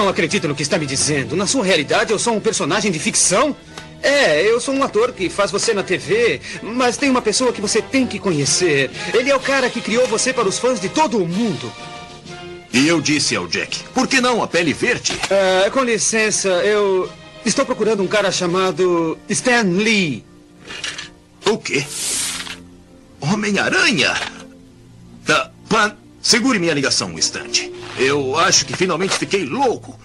Não acredito no que está me dizendo. Na sua realidade, eu sou um personagem de ficção? É, eu sou um ator que faz você na TV, mas tem uma pessoa que você tem que conhecer. Ele é o cara que criou você para os fãs de todo o mundo. E eu disse ao Jack, por que não a pele verde? Uh, com licença, eu estou procurando um cara chamado Stan Lee. O quê? Homem-Aranha? Tá, Pan, segure minha ligação um instante. Eu acho que finalmente fiquei louco.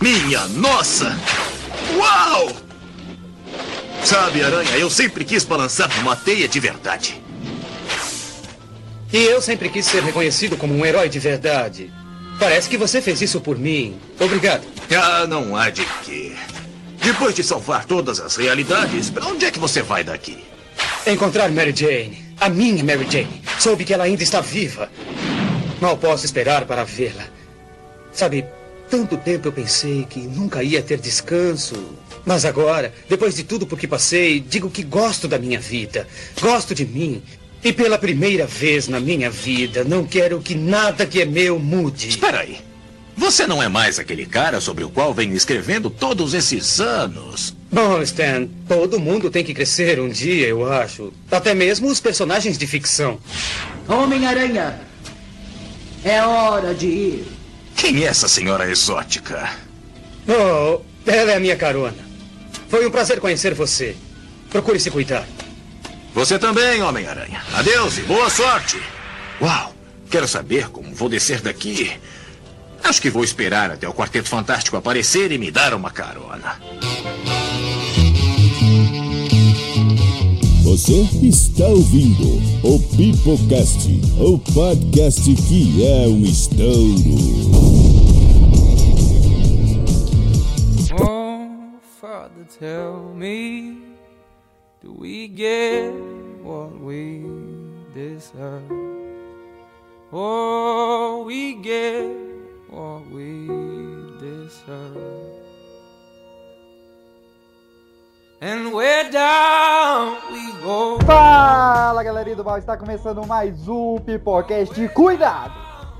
Minha nossa! Uau! Sabe, Aranha, eu sempre quis balançar numa teia de verdade. E eu sempre quis ser reconhecido como um herói de verdade. Parece que você fez isso por mim. Obrigado. Ah, não há de quê. Depois de salvar todas as realidades, para onde é que você vai daqui? Encontrar Mary Jane. A minha Mary Jane. Soube que ela ainda está viva. Mal posso esperar para vê-la. Sabe, tanto tempo eu pensei que nunca ia ter descanso. Mas agora, depois de tudo por que passei, digo que gosto da minha vida. Gosto de mim. E pela primeira vez na minha vida, não quero que nada que é meu mude. Espera aí. Você não é mais aquele cara sobre o qual venho escrevendo todos esses anos. Bom, Stan, todo mundo tem que crescer um dia, eu acho. Até mesmo os personagens de ficção. Homem-Aranha, é hora de ir. Quem é essa senhora exótica? Oh, ela é a minha carona. Foi um prazer conhecer você. Procure se cuidar. Você também, Homem-Aranha. Adeus e boa sorte. Uau, quero saber como vou descer daqui. Acho que vou esperar até o Quarteto Fantástico aparecer e me dar uma carona. Você está ouvindo o Pipocast, o podcast que é um estouro. Oh, Father, tell me, do we get what we deserve? Oh, we get what we deserve. And we're down Mal, está começando mais um Pipocast. Cuidado!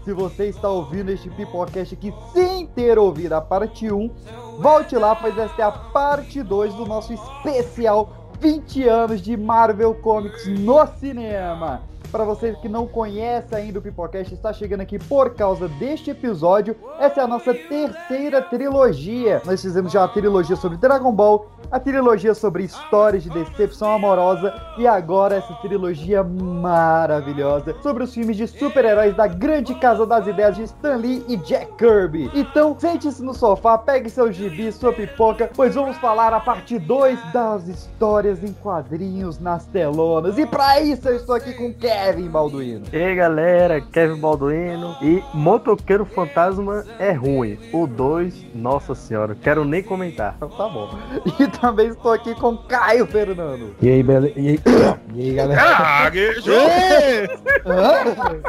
Se você está ouvindo este Pipocast aqui sem ter ouvido a parte 1, volte lá, pois esta é a parte 2 do nosso especial 20 anos de Marvel Comics no cinema. Para você que não conhece ainda o Pipocast, está chegando aqui por causa deste episódio. Essa é a nossa terceira trilogia. Nós fizemos já a trilogia sobre Dragon Ball, a trilogia sobre histórias de decepção amorosa e agora essa trilogia maravilhosa sobre os filmes de super-heróis da grande casa das ideias de Stan Lee e Jack Kirby. Então, sente-se no sofá, pegue seu gibi, sua pipoca, pois vamos falar a parte 2 das histórias em quadrinhos nas telonas. E para isso eu estou aqui com Kevin Balduino. E aí galera, Kevin Balduino e Motoqueiro Fantasma é ruim. O 2, nossa senhora, quero nem comentar. Então tá bom. E também estou aqui com Caio Fernando. E aí, bele... e aí, e aí galera?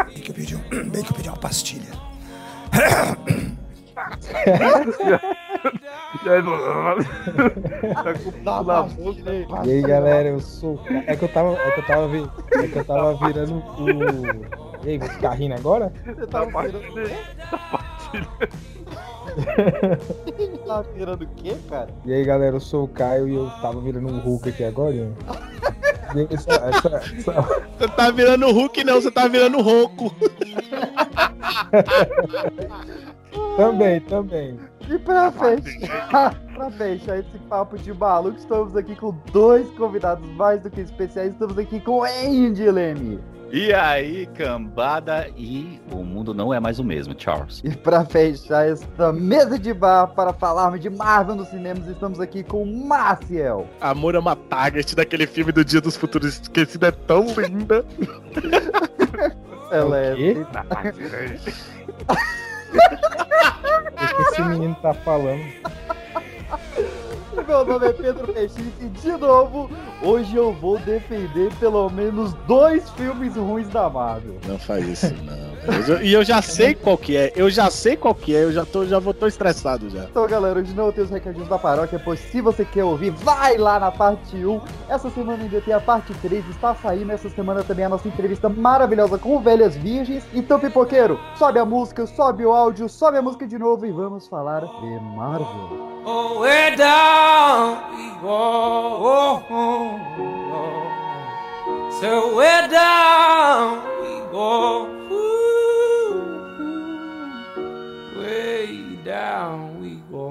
Bem que eu pedi, um, bem que eu pedi uma pastilha. Tá E aí galera, eu sou. É que eu tava. É que eu tava, vi... é que eu tava virando o. E aí, vou ficar rindo agora? Você tá virando o quê? tá virando o quê, cara? E aí galera, eu sou o Caio e eu tava virando um Hulk aqui agora. hein? Essa- essa- essa- Você tá virando Hulk, não, você tá virando Ronco. Também, também. E pra fechar, pra fechar esse papo de maluco, estamos aqui com dois convidados mais do que especiais. Estamos aqui com Andy Leme. E aí, cambada, e o mundo não é mais o mesmo, Charles. E pra fechar esta mesa de bar para falarmos de Marvel nos cinemas, estamos aqui com Maciel. Amor é uma target daquele filme do Dia dos Futuros Esquecido é tão linda. Ela é. quê? O que esse menino tá falando? Meu nome é Pedro Peixinho e de novo, hoje eu vou defender pelo menos dois filmes ruins da Marvel. Não faz isso, não. Eu E eu já sei qual que é, eu já sei qual que é, eu já, tô, já vou tô estressado já. Então, galera, hoje não tem os recadinhos da paróquia, pois se você quer ouvir, vai lá na parte 1. Essa semana ainda tem a parte 3, está saindo essa semana também a nossa entrevista maravilhosa com Velhas Virgens. Então, pipoqueiro, sobe a música, sobe o áudio, sobe a música de novo e vamos falar de Marvel. Oh, way down we go. Oh, oh, oh. So way down we go. Ooh, ooh. Way down we go.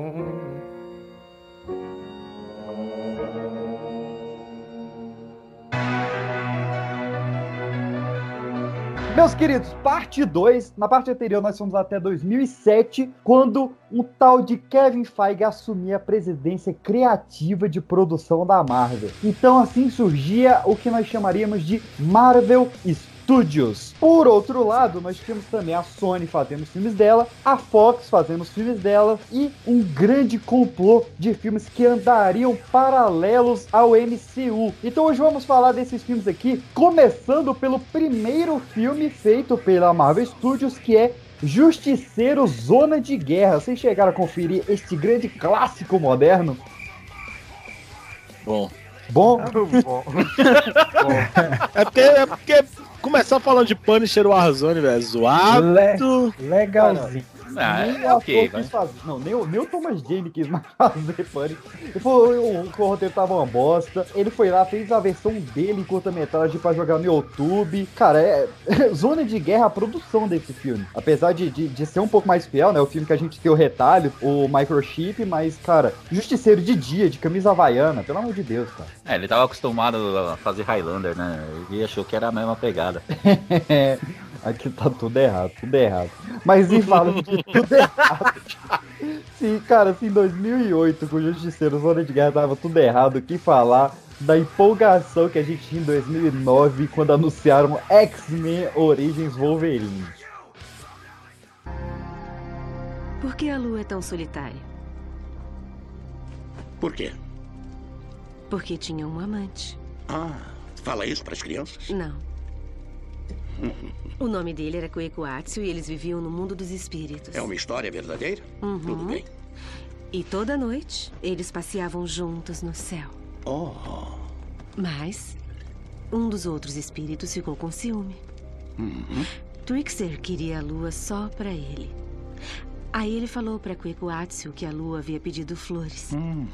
Meus queridos, parte 2. Na parte anterior nós fomos até 2007, quando um tal de Kevin Feige assumia a presidência criativa de produção da Marvel. Então assim surgia o que nós chamaríamos de Marvel Studios. Por outro lado, nós tínhamos também a Sony fazendo os filmes dela, a Fox fazendo os filmes dela e um grande complô de filmes que andariam paralelos ao MCU. Então hoje vamos falar desses filmes aqui, começando pelo primeiro filme feito pela Marvel Studios, que é Justiceiro Zona de Guerra. Vocês chegaram a conferir este grande clássico moderno? Bom. Bom? É porque, é porque começar falando de Punisher Warzone, velho, zoado. Le- legalzinho. Ah, nem é quis fazer. Não, nem, o- nem o Thomas Jane quis mais fazer Pânico. Ele foi, o, roteiro tava uma bosta. Ele foi lá, fez a versão dele em curta-metragem pra jogar no YouTube. Cara, é. Zona de Guerra, a produção desse filme. Apesar de, de, de ser um pouco mais fiel, né? O filme que a gente tem o retalho, o microchip, mas, cara, Justiceiro de dia, de camisa havaiana, pelo amor de Deus, cara. É, ele tava acostumado a fazer Highlander, né? Ele achou que era a mesma pegada. Aqui tá tudo errado, tudo errado. Mas e falando de tudo errado. Sim, cara, se em 2008 com o Justiceiro Zona de Guerra tava tudo errado, o que falar da empolgação que a gente tinha em 2009 quando anunciaram X-Men Origins Wolverine. Por que a lua é tão solitária? Por quê? Porque tinha um amante. Ah, fala isso para as crianças? Não. O nome dele era Koekuatsu e eles viviam no mundo dos espíritos. É uma história verdadeira? Uhum. Tudo bem. E toda noite eles passeavam juntos no céu. Oh, Mas um dos outros espíritos ficou com ciúme. uhum. Twixer queria a lua só pra ele. Aí ele falou pra Koekuatsu que a lua havia pedido flores. Hum.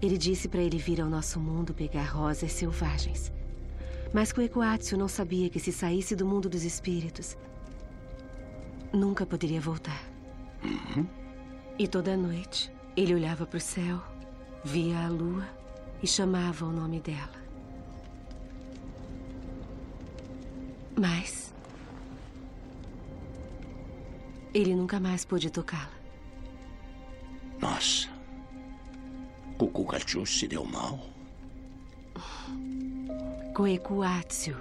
Ele disse pra ele vir ao nosso mundo pegar rosas selvagens. Mas Koekuatsu não sabia que se saísse do mundo dos espíritos, nunca poderia voltar. Uhum. E toda noite ele olhava pro céu, via a lua e chamava o nome dela. Mas ele nunca mais pôde tocá-la. Nossa. O Kukachu se deu mal. Koekuatsu.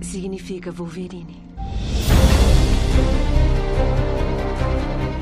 Significa Wolverine.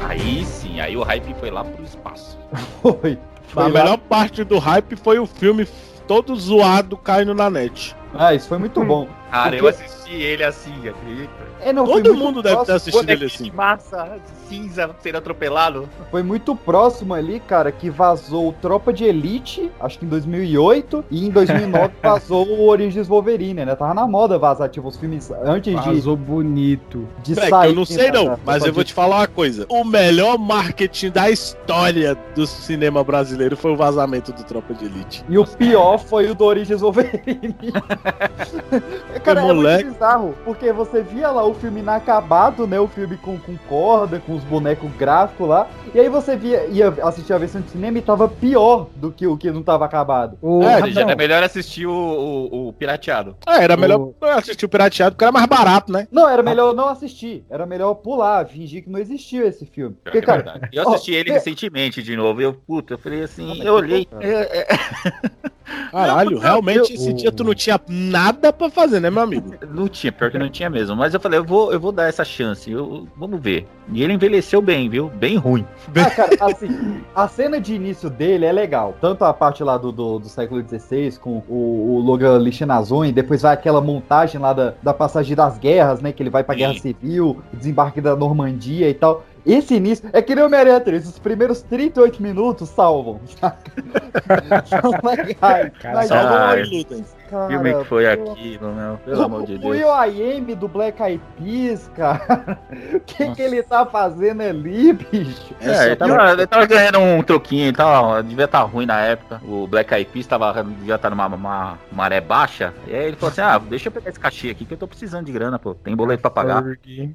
Aí sim, aí o hype foi lá pro espaço. Foi. A melhor parte do hype foi o filme todo zoado caindo na net. Ah, isso foi muito bom. Cara, eu Porque- assisti ele assim, acredita? É, não, Todo mundo deve ter próximo- assistido ele Bonequinho assim. de massa, cinza, sendo atropelado. Foi muito próximo ali, cara, que vazou o Tropa de Elite, acho que em 2008, e em 2009 vazou o Origins Wolverine, né? Tava na moda vazar, tipo, os filmes antes de, Vazou bonito. de É, sair. eu não sei da- não, mas eu vou de- te falar uma coisa. O melhor marketing da história do cinema brasileiro foi o vazamento do Tropa de Elite. E o pior foi o do Origins Wolverine. cara, é moleque. muito bizarro, porque você via lá o filme inacabado, né? O filme com, com corda, com os bonecos gráficos lá, e aí você via, ia assistir a versão de cinema e tava pior do que o que não tava acabado. O, É, seja, rapidão, é melhor assistir o, o, o pirateado. É, era O- melhor assistir o pirateado porque era mais barato, né? Não, era melhor não assistir. Era melhor pular, fingir que não existiu esse filme. Porque, que é cara, verdade. Eu assisti ó, ele é- recentemente de novo. e Eu, puta, eu falei assim, Ah, eu olhei. que é, é. Caralho, realmente esse eu- dia tu não tinha nada pra fazer, né, meu amigo? Não tinha, pior que não tinha mesmo. Mas eu falei, eu vou, eu vou dar essa chance. Eu, vamos ver. E ele envelheceu bem, viu? Bem ruim. Ah, cara, assim, a cena de início dele é legal. Tanto a parte lá do, do, do século XVI, com o, o Logan Lichinazon, e depois vai aquela montagem lá da, da passagem das guerras, né? Que ele vai pra Guerra Civil, desembarque da Normandia e tal. Esse início é que nem o 3, os primeiros 38 minutos salvam. saca? São legais. Mas salvam lutas. Cara, filme que foi pelo- aquilo, meu. Pelo amor de O Deus. Will I Am do Black Eyed Peas, cara. O que, que ele tá fazendo ali, bicho? É, ele tava, ele tava ganhando um troquinho, ele tava, devia estar ruim na época. O Black Eyed Peas tava, devia estar numa uma maré baixa. E aí ele falou assim: ah, deixa eu pegar esse cachê aqui que eu tô precisando de grana, pô. Tem boleto pra pagar.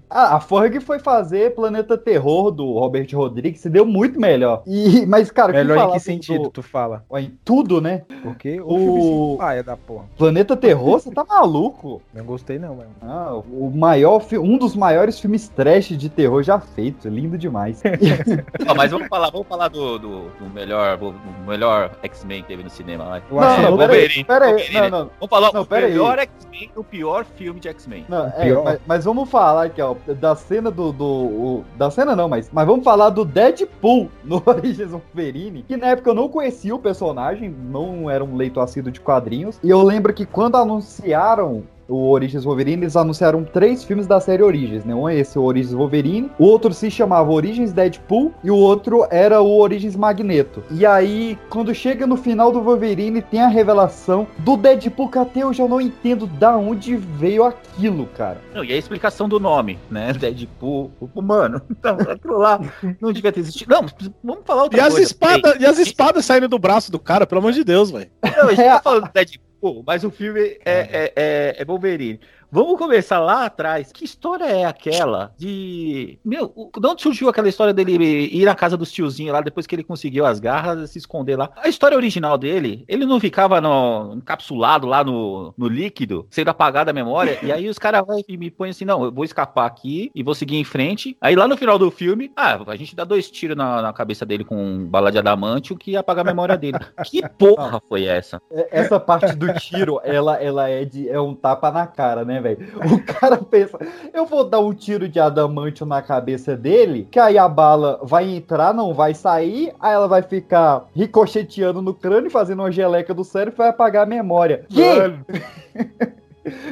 Ah, a Ferg foi fazer Planeta Terror do Robert Rodrigues, se deu muito melhor. E, mas, cara, o Melhor em falar que do- sentido do- tu fala? Em tudo, né? Porque o, O- filme paia da porra. Planeta Terror, você tá maluco? Não gostei não, mano. Ah, o maior, um dos maiores filmes trash de terror já feitos, lindo demais. Ó, mas vamos falar, vamos falar do, do, do melhor, do melhor X-Men que teve no cinema lá. Eu achei Não, não, pera aí, Wolverine, pera aí, Wolverine. não, não. Vamos falar Não, o melhor X-Men o pior filme de X-Men. Não, é, mas, mas vamos falar aqui, ó, da cena do. do o- da cena não, mas, mas vamos falar do Deadpool no Origins Wolverine, que na época eu não conhecia o personagem, não era um leitor assíduo de quadrinhos. E eu lembro que quando anunciaram o Origins Wolverine, eles anunciaram três filmes da série Origins, né? Um é esse, o Origins Wolverine, o outro se chamava Origins Deadpool e o outro era o Origins Magneto. E aí, quando chega no final do Wolverine, tem a revelação do Deadpool que até eu já não entendo da onde veio aquilo, cara. Não, e a explicação do nome, né? Deadpool. Mano, então, aquilo lá não devia ter existido. Não, vamos falar outra E as coisa. espadas, e as espadas saindo do braço do cara, pelo amor de Deus, velho. Não, a gente tá falando do Deadpool, mas o filme é, é, é, é Wolverine. Vamos começar lá atrás. Que história é aquela de. Meu, de onde surgiu aquela história dele ir na casa dos tiozinhos lá depois que ele conseguiu as garras, se esconder lá? A história original dele, ele não ficava no, encapsulado lá no, no líquido, sendo apagada a memória, e aí os caras me põem assim: não, eu vou escapar aqui e vou seguir em frente. Aí lá no final do filme, ah, a gente dá dois tiros na, na cabeça dele com bala de adamante, o que ia apagar a memória dele. Que porra foi essa? É- Essa parte do tiro, ela, ela é, de, é um tapa na cara, né, velho? O cara pensa, eu vou dar um tiro de adamantio na cabeça dele, que aí a bala vai entrar, não vai sair, aí ela vai ficar ricocheteando no crânio, fazendo uma geleca do cérebro e vai apagar a memória. Que?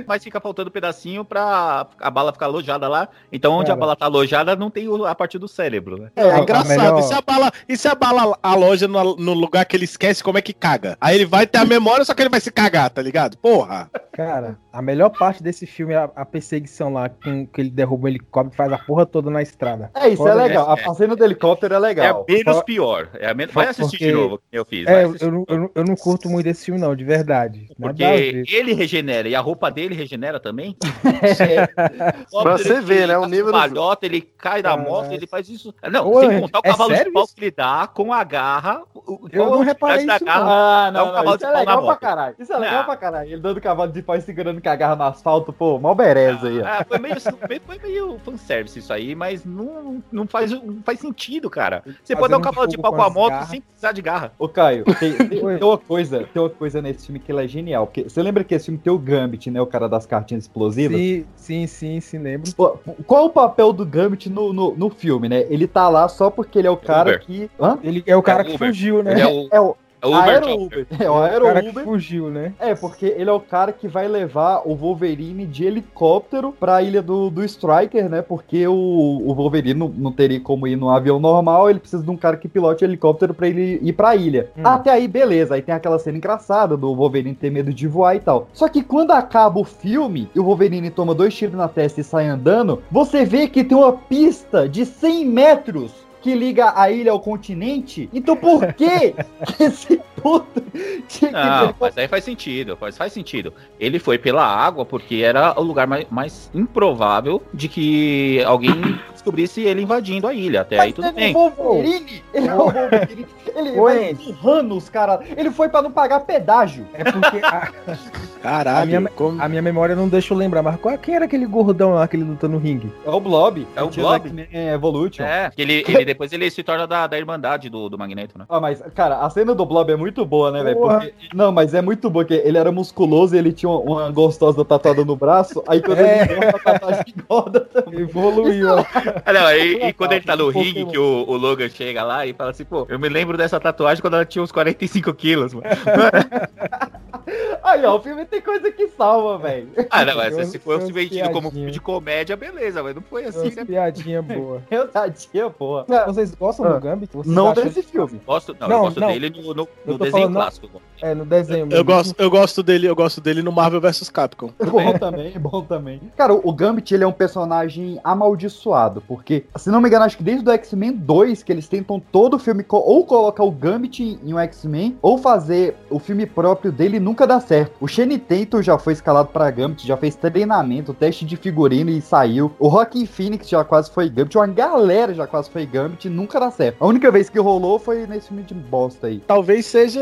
Mas fica faltando um pedacinho pra a bala ficar alojada lá. Então, onde Cara. a bala tá alojada, não tem o- a parte do cérebro, né? É, engraçado. E se a bala, e se a bala aloja no, no lugar que ele esquece como é que caga? Aí ele vai ter a memória, só que ele vai se cagar, tá ligado? Porra. Cara, a melhor parte desse filme é a, a perseguição lá, com que ele derruba o helicóptero e faz a porra toda na estrada. É, isso é Foda- legal. A, a cena do helicóptero é legal. É menos Só- pior. É a men- Vai assistir de Porque- novo, que eu fiz. É, eu, eu, não- eu, não- eu não curto muito desse filme, não, de verdade. A Porque ele regenera e a roupa dele regenera também. Pra você ver, né, o nível do- Palhota, ele cai da moto, ele faz isso. Não, Ô, sem contar o é cavalo sério de pau isso? que ele dá com a garra. o- Eu não reparei isso, não. Ah, É não, um não, cavalo isso é legal pra moto. caralho. Isso é legal Não. pra caralho. Ele dando cavalo de pau e segurando com a garra no asfalto, pô, mal bereza aí, ó. Ah, foi meio, foi meio fanservice isso aí, mas não, não, faz, não faz sentido, cara. Você pode dar um Fazendo cavalo de pau com a moto sem precisar de garra. Ô, Caio, tem, tem- tem uma coisa, tem uma coisa nesse filme que ele é genial. Porque você lembra que esse filme tem o Gambit, né? O cara das cartinhas explosivas? Sim, sim, sim, sim, lembro. Qual o papel do Gambit no, no, no filme, né? Ele tá lá só porque ele é o cara Uber. que. Hã? Ele é o cara É que Uber. fugiu, né? Ele é o, É o, é o Uber Aero Chopper. Uber. É o o Aero cara que Uber. fugiu, né? É, porque ele é o cara que vai levar o Wolverine de helicóptero pra ilha do, do Striker, né? Porque o, o Wolverine não, não teria como ir num avião normal, ele precisa de um cara que pilote helicóptero pra ele ir pra ilha. Hum. Até aí, beleza. Aí tem aquela cena engraçada do Wolverine ter medo de voar e tal. Só que quando acaba o filme e o Wolverine toma dois tiros na testa e sai andando, você vê que tem uma pista de 100 metros que liga a ilha ao continente. Então por que esse puto tinha que Não, mas aí faz sentido, faz, faz sentido. Ele foi pela água porque era o lugar mais, mais improvável de que alguém descobrisse ele invadindo a ilha. Até aí tudo Ele é bem. o Wolverine! Ele é o Wolverine! Ele vai empurrando os caras. Ele foi pra não pagar pedágio. É porque a, Caralho, a minha, como- a minha memória não deixa eu lembrar, mas qual, quem era aquele gordão lá que ele luta no ringue? É o Blob. É o Blob? X-Men Evolution. É, que ele, ele depois ele se torna da, da irmandade do, do Magneto, né? Ah, mas, cara, a cena do Blob é muito boa, né, velho? Porque- Não, mas é muito boa, porque ele era musculoso e ele tinha uma, uma gostosa tatuada no braço, aí quando É. ele engorda, a tatuagem também. Evoluiu. ó. Ah, não, e, e quando ele tá no ringue, que o, o Logan chega lá e fala assim, pô, eu me lembro dessa tatuagem quando ela tinha uns 45 quilos, mano. Aí, ó, o filme tem coisa que salva, velho. Ah, não, mas Tem se for umas se vendido como filme de comédia, beleza, mas não foi assim, né? piadinha boa. Eu tadinha, porra. Vocês gostam Ah. do Gambit? Vocês Não desse filme. Gosto, não, Não, eu gosto não. dele no, no, no desenho falando- clássico. É, no desenho Eu mesmo. gosto, eu gosto dele, eu gosto dele no Marvel vs Capcom. É bom também, é bom também. Cara, o Gambit, ele é um personagem amaldiçoado, porque, se não me engano, acho que desde o X-Men 2, que eles tentam todo o filme, ou colocar o Gambit em um X-Men, ou fazer o filme próprio dele, nunca dá certo. O Shane Tatum já foi escalado pra Gambit, já fez treinamento, teste de figurino e saiu. O Rockin' Phoenix já quase foi Gambit, uma galera já quase foi Gambit e nunca dá certo. A única vez que rolou foi nesse filme de bosta aí. Talvez seja.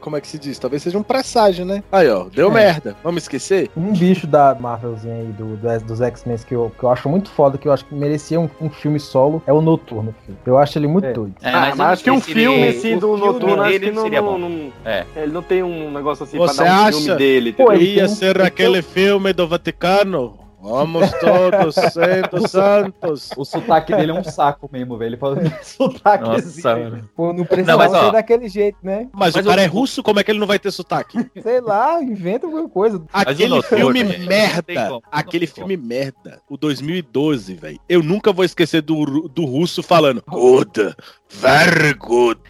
Como é que se diz? Talvez seja um presságio, né? Aí, ó, deu É. merda. Vamos esquecer? Um bicho da Marvelzinha aí, do, do- dos X-Men, que eu, que eu acho muito foda, que eu acho que merecia um, um filme solo, é o Noturno. filho. Eu acho ele muito É. doido. É, Ah, mas, eu não acho que um filme, assim, do filme Noturno, acho que não, seria não, bom. não- É. Ele não tem um negócio assim Você pra dar um acha? filme dele. Pô, Ia um- ser ele aquele filme do Vaticano? Vamos todos sendo santos. O sotaque dele é um saco mesmo, velho. Ele fala sotaque Nossa, mano. Pô, não precisava mas, ó. ser daquele jeito, né? Mas, Mas o cara o- é russo, como é que ele não vai ter sotaque? Sei lá, inventa alguma coisa. Aquele filme não merda. não Aquele filme merda. O 2012, velho. Eu nunca vou esquecer do, do russo falando Good, very good.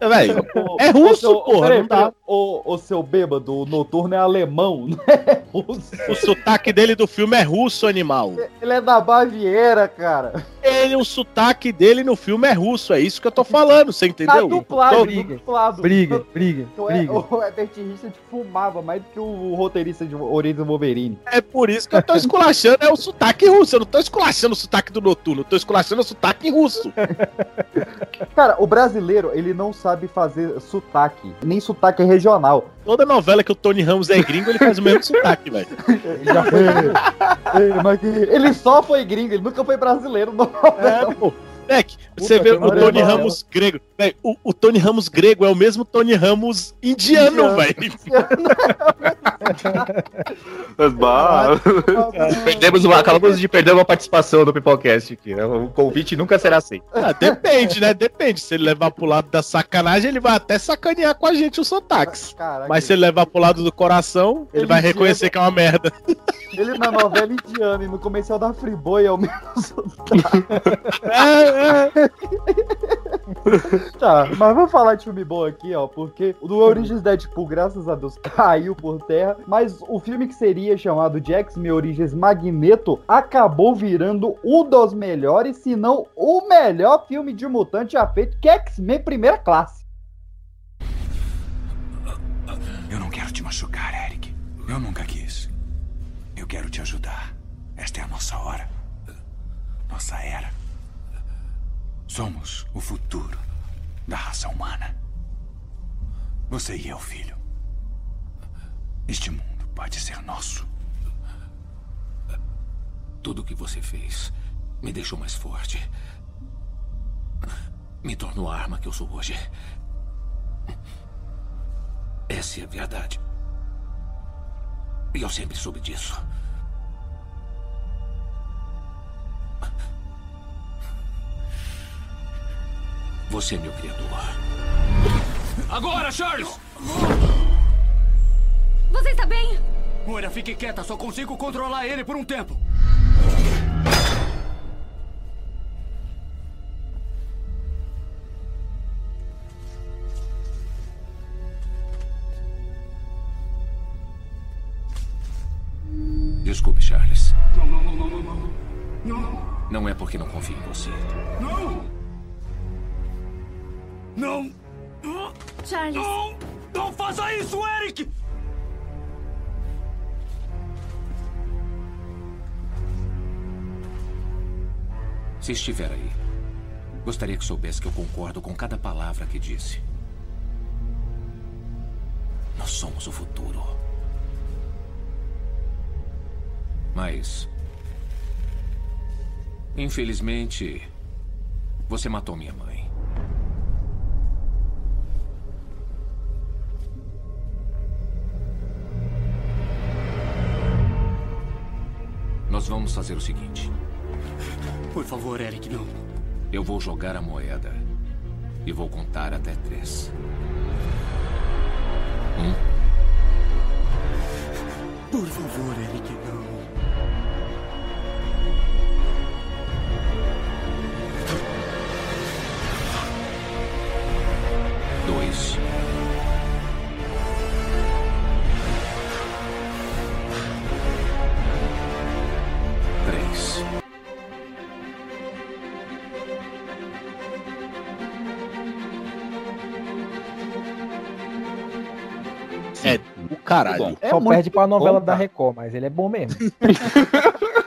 Velho, é russo, seu, porra, peraí, não dá. O, o seu bêbado, o noturno é alemão, não é russo. O sotaque dele do filme é russo, animal. Ele é da Baviera, cara. Ele, o sotaque dele no filme é russo, é isso que eu tô falando, você Tá entendeu? duplado, Tô- briga. duplado. Briga, briga, O, briga. o Herbert Richard fumava mais do que o roteirista de Origem Wolverine. É por isso que eu tô esculachando é o sotaque russo. Eu não tô esculachando o sotaque do noturno, eu tô esculachando o sotaque russo. Cara, o brasileiro, ele não sabe fazer sotaque, nem sotaque regional. Toda novela que o Tony Ramos é gringo, ele faz o mesmo sotaque, velho. Ele Ele só foi gringo, ele nunca foi brasileiro. Não. É, pô. Moleque, você Puta, vê o. Tony Ramos grego. Véi, o, o Tony Ramos grego é o mesmo Tony Ramos indiano, velho. Perdemos uma, acabamos de perder uma participação do Pipocast aqui. né? O convite nunca será aceito. Ah, depende, né? Depende. Se ele levar pro lado da sacanagem, ele vai até sacanear com a gente os sotaques. Caraca, Mas se ele levar pro lado do coração, ele Ele vai indiano. reconhecer que é uma merda. ele na novela indiana e no comercial da Friboi é o mesmo sotaque. É, é. Tá, mas vamos falar de filme bom aqui, ó, porque o do Origins Deadpool, graças a Deus, caiu por terra, mas o filme que seria chamado X-Men Origins Magneto acabou virando um dos melhores, se não o melhor filme de mutante já feito, que é X-Men Primeira Classe. Eu não quero te machucar, Eric. Eu nunca quis. Eu quero te ajudar. Esta é a nossa hora. Nossa era. Somos o futuro da raça humana. Você e eu, filho. Este mundo pode ser nosso. Tudo o que você fez me deixou mais forte. Me tornou a arma que eu sou hoje. Essa é a verdade. E eu sempre soube disso. Você é meu criador. Agora, Charles! Você está bem? Moira, fique quieta. Só consigo controlar ele por um tempo. Desculpe, Charles. Não, não, não, não, não, não. Não. Não é porque não confio em você. Não. Não. Charles. Não! Não faça isso, Eric! Se estiver aí, gostaria que soubesse que eu concordo com cada palavra que disse. Nós somos o futuro. Mas. Infelizmente. Você matou minha mãe. Nós vamos fazer o seguinte. Por favor, Eric, não. Eu vou jogar a moeda. E vou contar até três. Um, Por favor, Eric, caralho. Só perde pra novela da Record, mas ele é bom mesmo.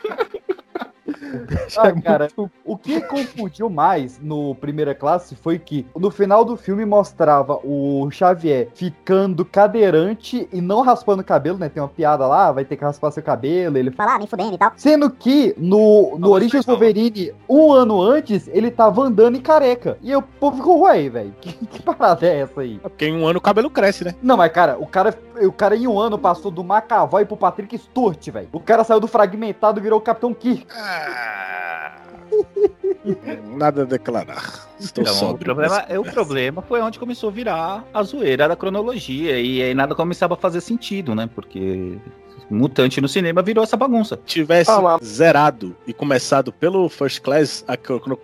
Ah, cara, o que confundiu mais no Primeira Classe foi que no final do filme mostrava o Xavier ficando cadeirante e não raspando o cabelo, né? Tem uma piada lá, vai ter que raspar seu cabelo, ele Falar, nem fudendo e tal. Sendo que no, no Origins Wolverine, um ano antes, ele tava andando e careca. E o povo ficou, ué, velho, que, que parada é essa aí? Porque em um ano o cabelo cresce, né? Não, mas cara, o cara, o cara em um ano passou do McAvoy pro Patrick Stewart, velho. O cara saiu do fragmentado e virou o Capitão Kirk. Nada a declarar. Estou Então, o sóbrio. problema, é, o problema foi onde começou a virar a zoeira da cronologia. E aí nada começava a fazer sentido, né? Porque Mutante no cinema virou essa bagunça. tivesse zerado e começado pelo First Class, a,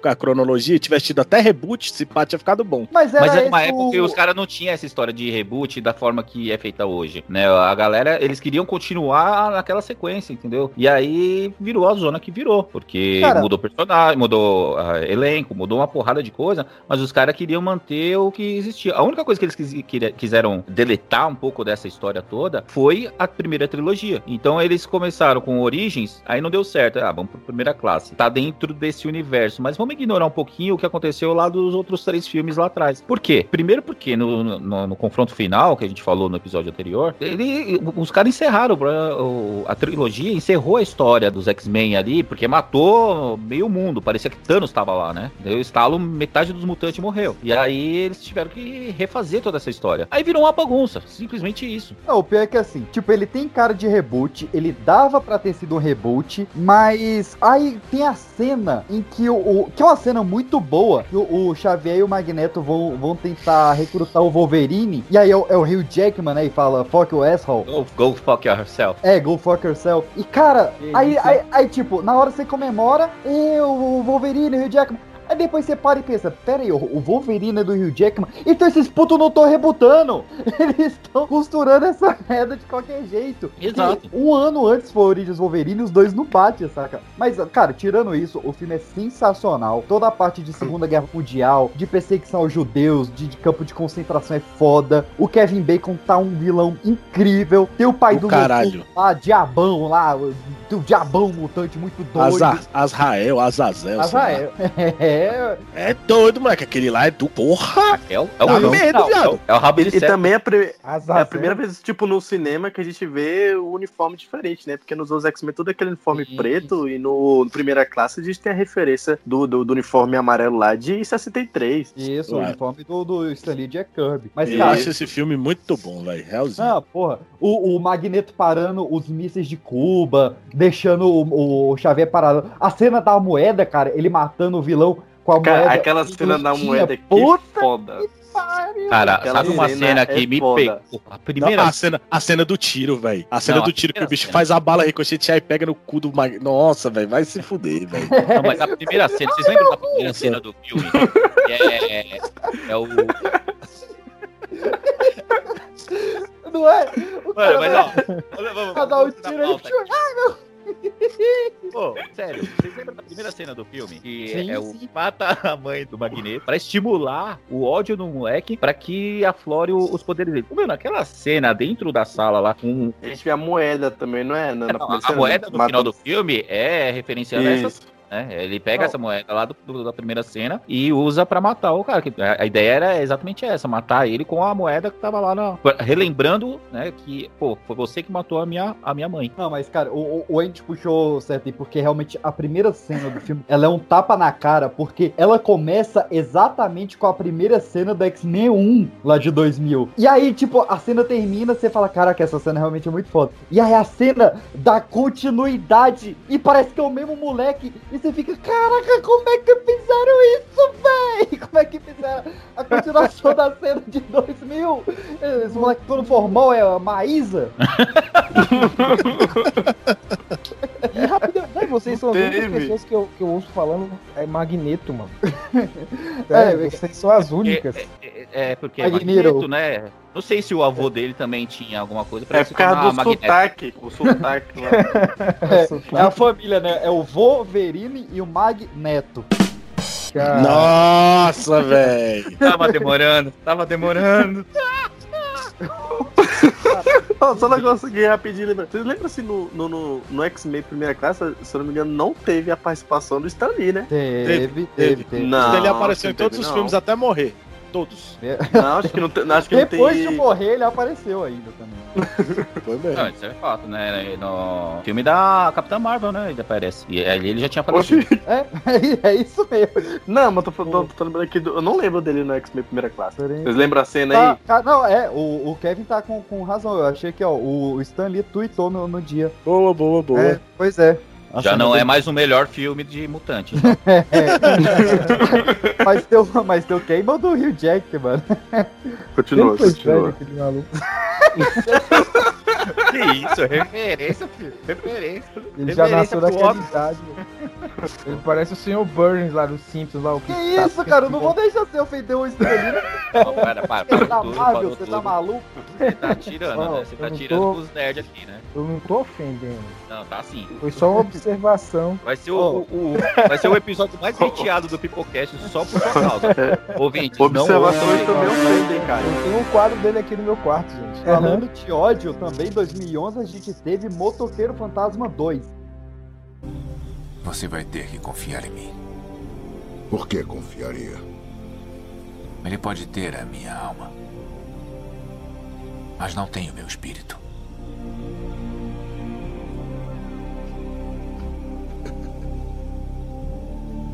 a cronologia, e tivesse tido até reboot, esse pá tinha ficado bom. Mas Mas é uma época que os caras não tinham essa história de reboot da forma que é feita hoje, né? A galera, eles queriam continuar naquela sequência, entendeu? E aí virou a zona que virou, porque Cara- mudou personagem, mudou ah, elenco, mudou uma porrada de coisa, mas os caras queriam manter o que existia. A única coisa que eles quis- quiseram deletar um pouco dessa história toda foi a primeira trilogia. Então eles começaram com Origins, aí não deu certo. Ah, vamos pra primeira classe. Tá dentro desse universo, mas vamos ignorar um pouquinho o que aconteceu lá dos outros três filmes lá atrás. Por quê? Primeiro porque no, no- no confronto final, que a gente falou no episódio anterior, ele- os caras encerraram o- a trilogia, encerrou a história dos X-Men ali, porque matou meio mundo. Parecia que Thanos tava lá, né? Deu estalo, metade dos mutantes morreu. E aí eles tiveram que refazer toda essa história. Aí virou uma bagunça, simplesmente isso. Não, o pior é que assim, tipo, ele tem cara de reboot, ele dava pra ter sido um reboot, mas aí tem a cena em que o. o- que é uma cena muito boa, que o, o Xavier e o Magneto vão, vão tentar recrutar o Wolverine, e aí é o, é o Hugh Jackman, né? E fala, fuck you asshole. Go, go fuck yourself. É, go fuck yourself. E cara, aí, aí, aí, tipo, na hora você comemora, eu, o Wolverine, o Hugh Jackman. Aí depois você para e pensa, pera aí, o o Wolverine é do Hugh Jackman, então esses putos não estão rebutando. Eles estão costurando essa merda de qualquer jeito. Exato. E um ano antes foi Origins Wolverine e os dois não batem, saca? Mas, cara, tirando isso, o filme é sensacional. Toda a parte de Segunda Guerra Mundial, de perseguição aos judeus, de, de campo de concentração é foda. O Kevin Bacon tá um vilão incrível. Tem o pai Do do caralho. Lá, Diabão lá, o, o Diabão mutante muito doido. Azrael, Azazel. sei lá. É, É doido, moleque. Aquele lá é do porra. É o, é o medo, viado. É o rabo E, de e também é a, Azazel. é a primeira vez, tipo, no cinema que a gente vê o uniforme diferente, né? Porque nos outros X-Men tudo é aquele uniforme preto e no, no primeira classe a gente tem a referência do, do, do uniforme amarelo lá de 63. Isso, o Ué. uniforme do, do Stanley Jack Kirby. Mas, Eu cara, acho esse filme muito bom, velho. Realzinho. Ah, porra. O, o Magneto parando os mísseis de Cuba, deixando o, o Xavier parado. A cena da moeda, cara, ele matando o vilão com a Cara, moeda. aquela cena da moeda que Puta foda. Cara, Aquela sabe uma cena cena é que me foda. pegou? A primeira Não, a, cena, a cena do tiro, velho. A cena Não, do tiro que o bicho cena. faz a bala ricochetear e pega no cu do Mag... Nossa, velho, vai se fuder, velho. Não, mas a primeira cena, vocês lembram da primeira cena do filme? Que É, é o. Não é? O Mano, mas vai- ó, olha, vamos, Pra dar vamos Pô, sério, vocês lembram da primeira cena do filme? Que Sim, é o sim. mata a mãe do Magneto pra estimular o ódio no moleque pra que aflore os poderes dele. Meu, naquela cena dentro da sala lá com A gente vê a moeda também, não é? Na, na Não, primeira a cena, moeda no mata- final do filme é referenciando a essa Né? Ele pega Não. essa moeda lá do, do- da primeira cena e usa pra matar o cara. que A, a ideia era exatamente essa, matar ele com a moeda que tava lá na. Relembrando, né, que, pô, foi você que matou a minha, a minha mãe. Não, mas, cara, o, o- Andy puxou certo aí, porque realmente a primeira cena do filme, ela é um tapa na cara, porque ela começa exatamente com a primeira cena do X-Men 1, lá de 2000. E aí, tipo, a cena termina, você fala, caraca, essa cena realmente é muito foda. E aí a cena dá continuidade, e parece que é o mesmo moleque, e você fica, caraca, como é que fizeram isso, véi? Como é que fizeram a continuação da cena de 2000? Esse moleque todo formal é a Maísa? E rapidão, né, vocês são as únicas Teve. pessoas que eu, que eu ouço falando é Magneto, mano. É, Sério, vocês são as únicas. É, é porque é Magneto. Magneto, né? Não sei se o avô dele também tinha alguma coisa pra É por causa do Magneto. sotaque. O sotaque lá. É, é a família, né? É o Wolverine e o Magneto. Nossa, velho. Tava demorando, tava demorando. Ó, só um negócio aqui rapidinho, lembra? Vocês lembram se no, no, no, no X-Men primeira classe, se eu não me engano, não teve a participação do Stan Lee, né? Teve, teve, teve. Não, ele apareceu em todos teve, os não. filmes até morrer. Todos. Não, acho que não, tem- acho que não Depois tem... de morrer, ele apareceu ainda também. Foi mesmo. Não, isso é fato, né? No filme da Capitã Marvel, né? Ele aparece. E ali ele já tinha aparecido. É, é isso mesmo. Não, mas tô, tô, tô, tô lembrando aqui, do, eu não lembro dele no X-Men primeira classe. Vocês lembram a cena Tá, aí? tá, não, é, o, o Kevin tá com, com razão. Eu achei que, ó, o Stan Lee tweetou no, no dia. Boa, boa, boa. É, pois é. Já não é mais o melhor filme de mutante. então. mas, tem o, mas tem o Cable do Rio Jack, mano. Continua, continua. velho, que isso, referência, filho. Referência. Ele já Referência nasceu pro naquela idade. Ele parece o Sr. Burns lá dos Simpsons lá. O que, Que tá isso, cara? Eu não vou deixar você ofender o Lee. né? Não, para, para, Você para tá tudo, Marvel, você tudo. tá maluco? Você tá tirando, né? Você tá tirando tô- os nerds aqui, né? Eu não tô ofendendo. Não, tá sim. Foi só uma observação. Vai ser o, o- o- vai ser o episódio mais hateado do Pipocast só por sua causa. Ouvintes, não Observações também ofendem, cara. Eu tenho um quadro dele aqui no meu quarto, gente. Falando de ódio, também em 2011 a gente teve Motoqueiro Fantasma 2. Você vai ter que confiar em mim. Por que confiaria? Ele pode ter a minha alma. Mas não tem o meu espírito.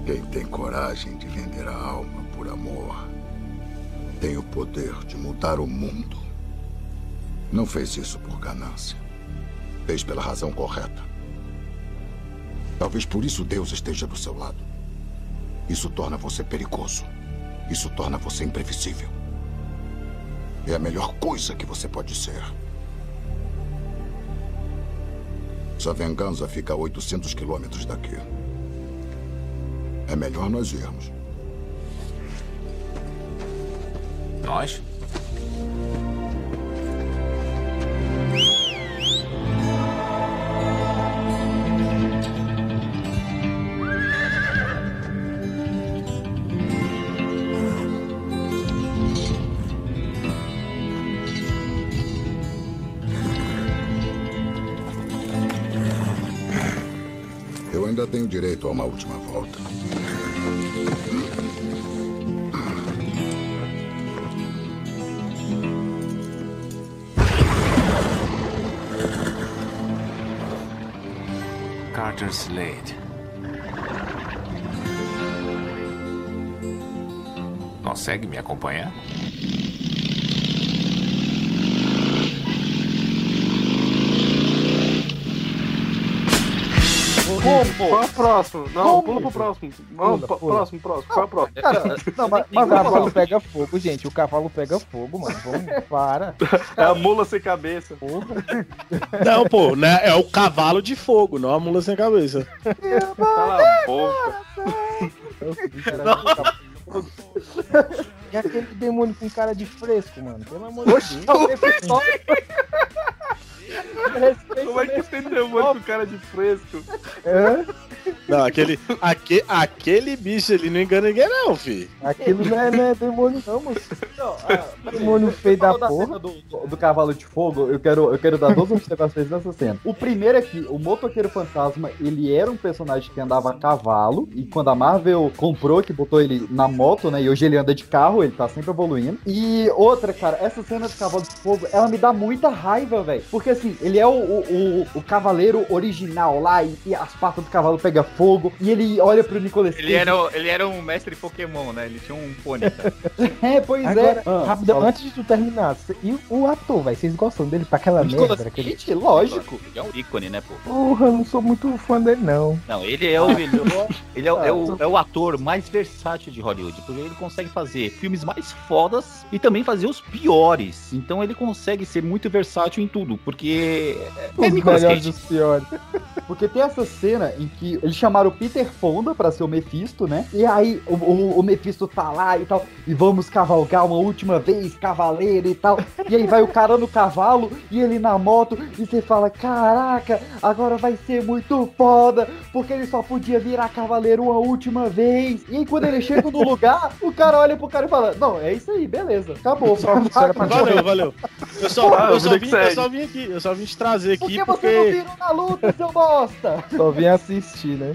Quem tem coragem de vender a alma por amor tem o poder de mudar o mundo. Não fez isso por ganância. Fez pela razão correta. Talvez por isso Deus esteja do seu lado. Isso torna você perigoso. Isso torna você imprevisível. É a melhor coisa que você pode ser. Sua vingança fica a 800 quilômetros daqui. É melhor nós irmos. Nós? Direito a uma última volta. Carter Slade. Consegue me acompanhar? Qual é o próximo? Não, Como? pula pro próximo. Vamos, Pula, pula. próximo, próximo. Qual é o próximo? Cara, não, mas, O mas vamos cavalo pega fogo, gente. O cavalo pega fogo, mano. Vamos, para. É a mula sem cabeça. Não, pô, né? É o cavalo de fogo, não a mula sem cabeça. Cala a boca. E aquele demônio com cara de fresco, mano. Pelo amor de Deus. Como é que tem demônio com cara de fresco? Hã? Não, aquele, aque, aquele bicho ali não engana ninguém, não, fi. Aquilo não é, não é demônio, não, moço. Demônio feio da porra. cena do, do- do cavalo de fogo, eu quero, eu quero dar duas observações nessa cena. O primeiro é que o motoqueiro fantasma, ele era um personagem que andava a cavalo, e quando a Marvel comprou, que botou ele na moto, né, e hoje ele anda de carro, ele tá sempre evoluindo. E outra, cara, essa cena do cavalo de fogo, ela me dá muita raiva, velho. Porque assim, ele é o, o, o, o cavaleiro original lá, e, e as patas do cavalo pegam fogo, e ele olha pro Nicolas Ele era, ele era um mestre Pokémon, né? Ele tinha um pônei. É, pois Agora, é. Ah, rapidão, fala. antes de tu terminar, cê- e o ator, velho? Vocês gostam dele pra aquela Nicolas merda? Aquele... Cage, lógico. Ele é um ícone, né, pô? Porra, eu não sou muito fã dele, não. Não, ele é o melhor. Ele é, o- é o, é o ator mais versátil de Hollywood, porque ele consegue fazer filmes mais fodas e também fazer os piores. Então ele consegue ser muito versátil em tudo, porque é Os Nicolas melhores Cage. dos piores. Porque tem essa cena em que eles chamaram o Peter Fonda pra ser o Mephisto, né? E aí o, o, o Mephisto tá lá e tal, e vamos cavalgar uma última vez, cavaleiro e tal. E aí vai o cara no cavalo e ele na moto, e você fala: Caraca, agora vai ser muito foda, porque ele só podia virar cavaleiro uma última vez. E aí quando ele chega no lugar, o cara olha pro cara e fala: Não, é isso aí, beleza, acabou. Valeu, valeu. Eu só, Porra, eu, só vim, eu só vim aqui, eu só vim te trazer Por aqui que porque. você não virou na luta, seu bosta? Só vim assistir, né?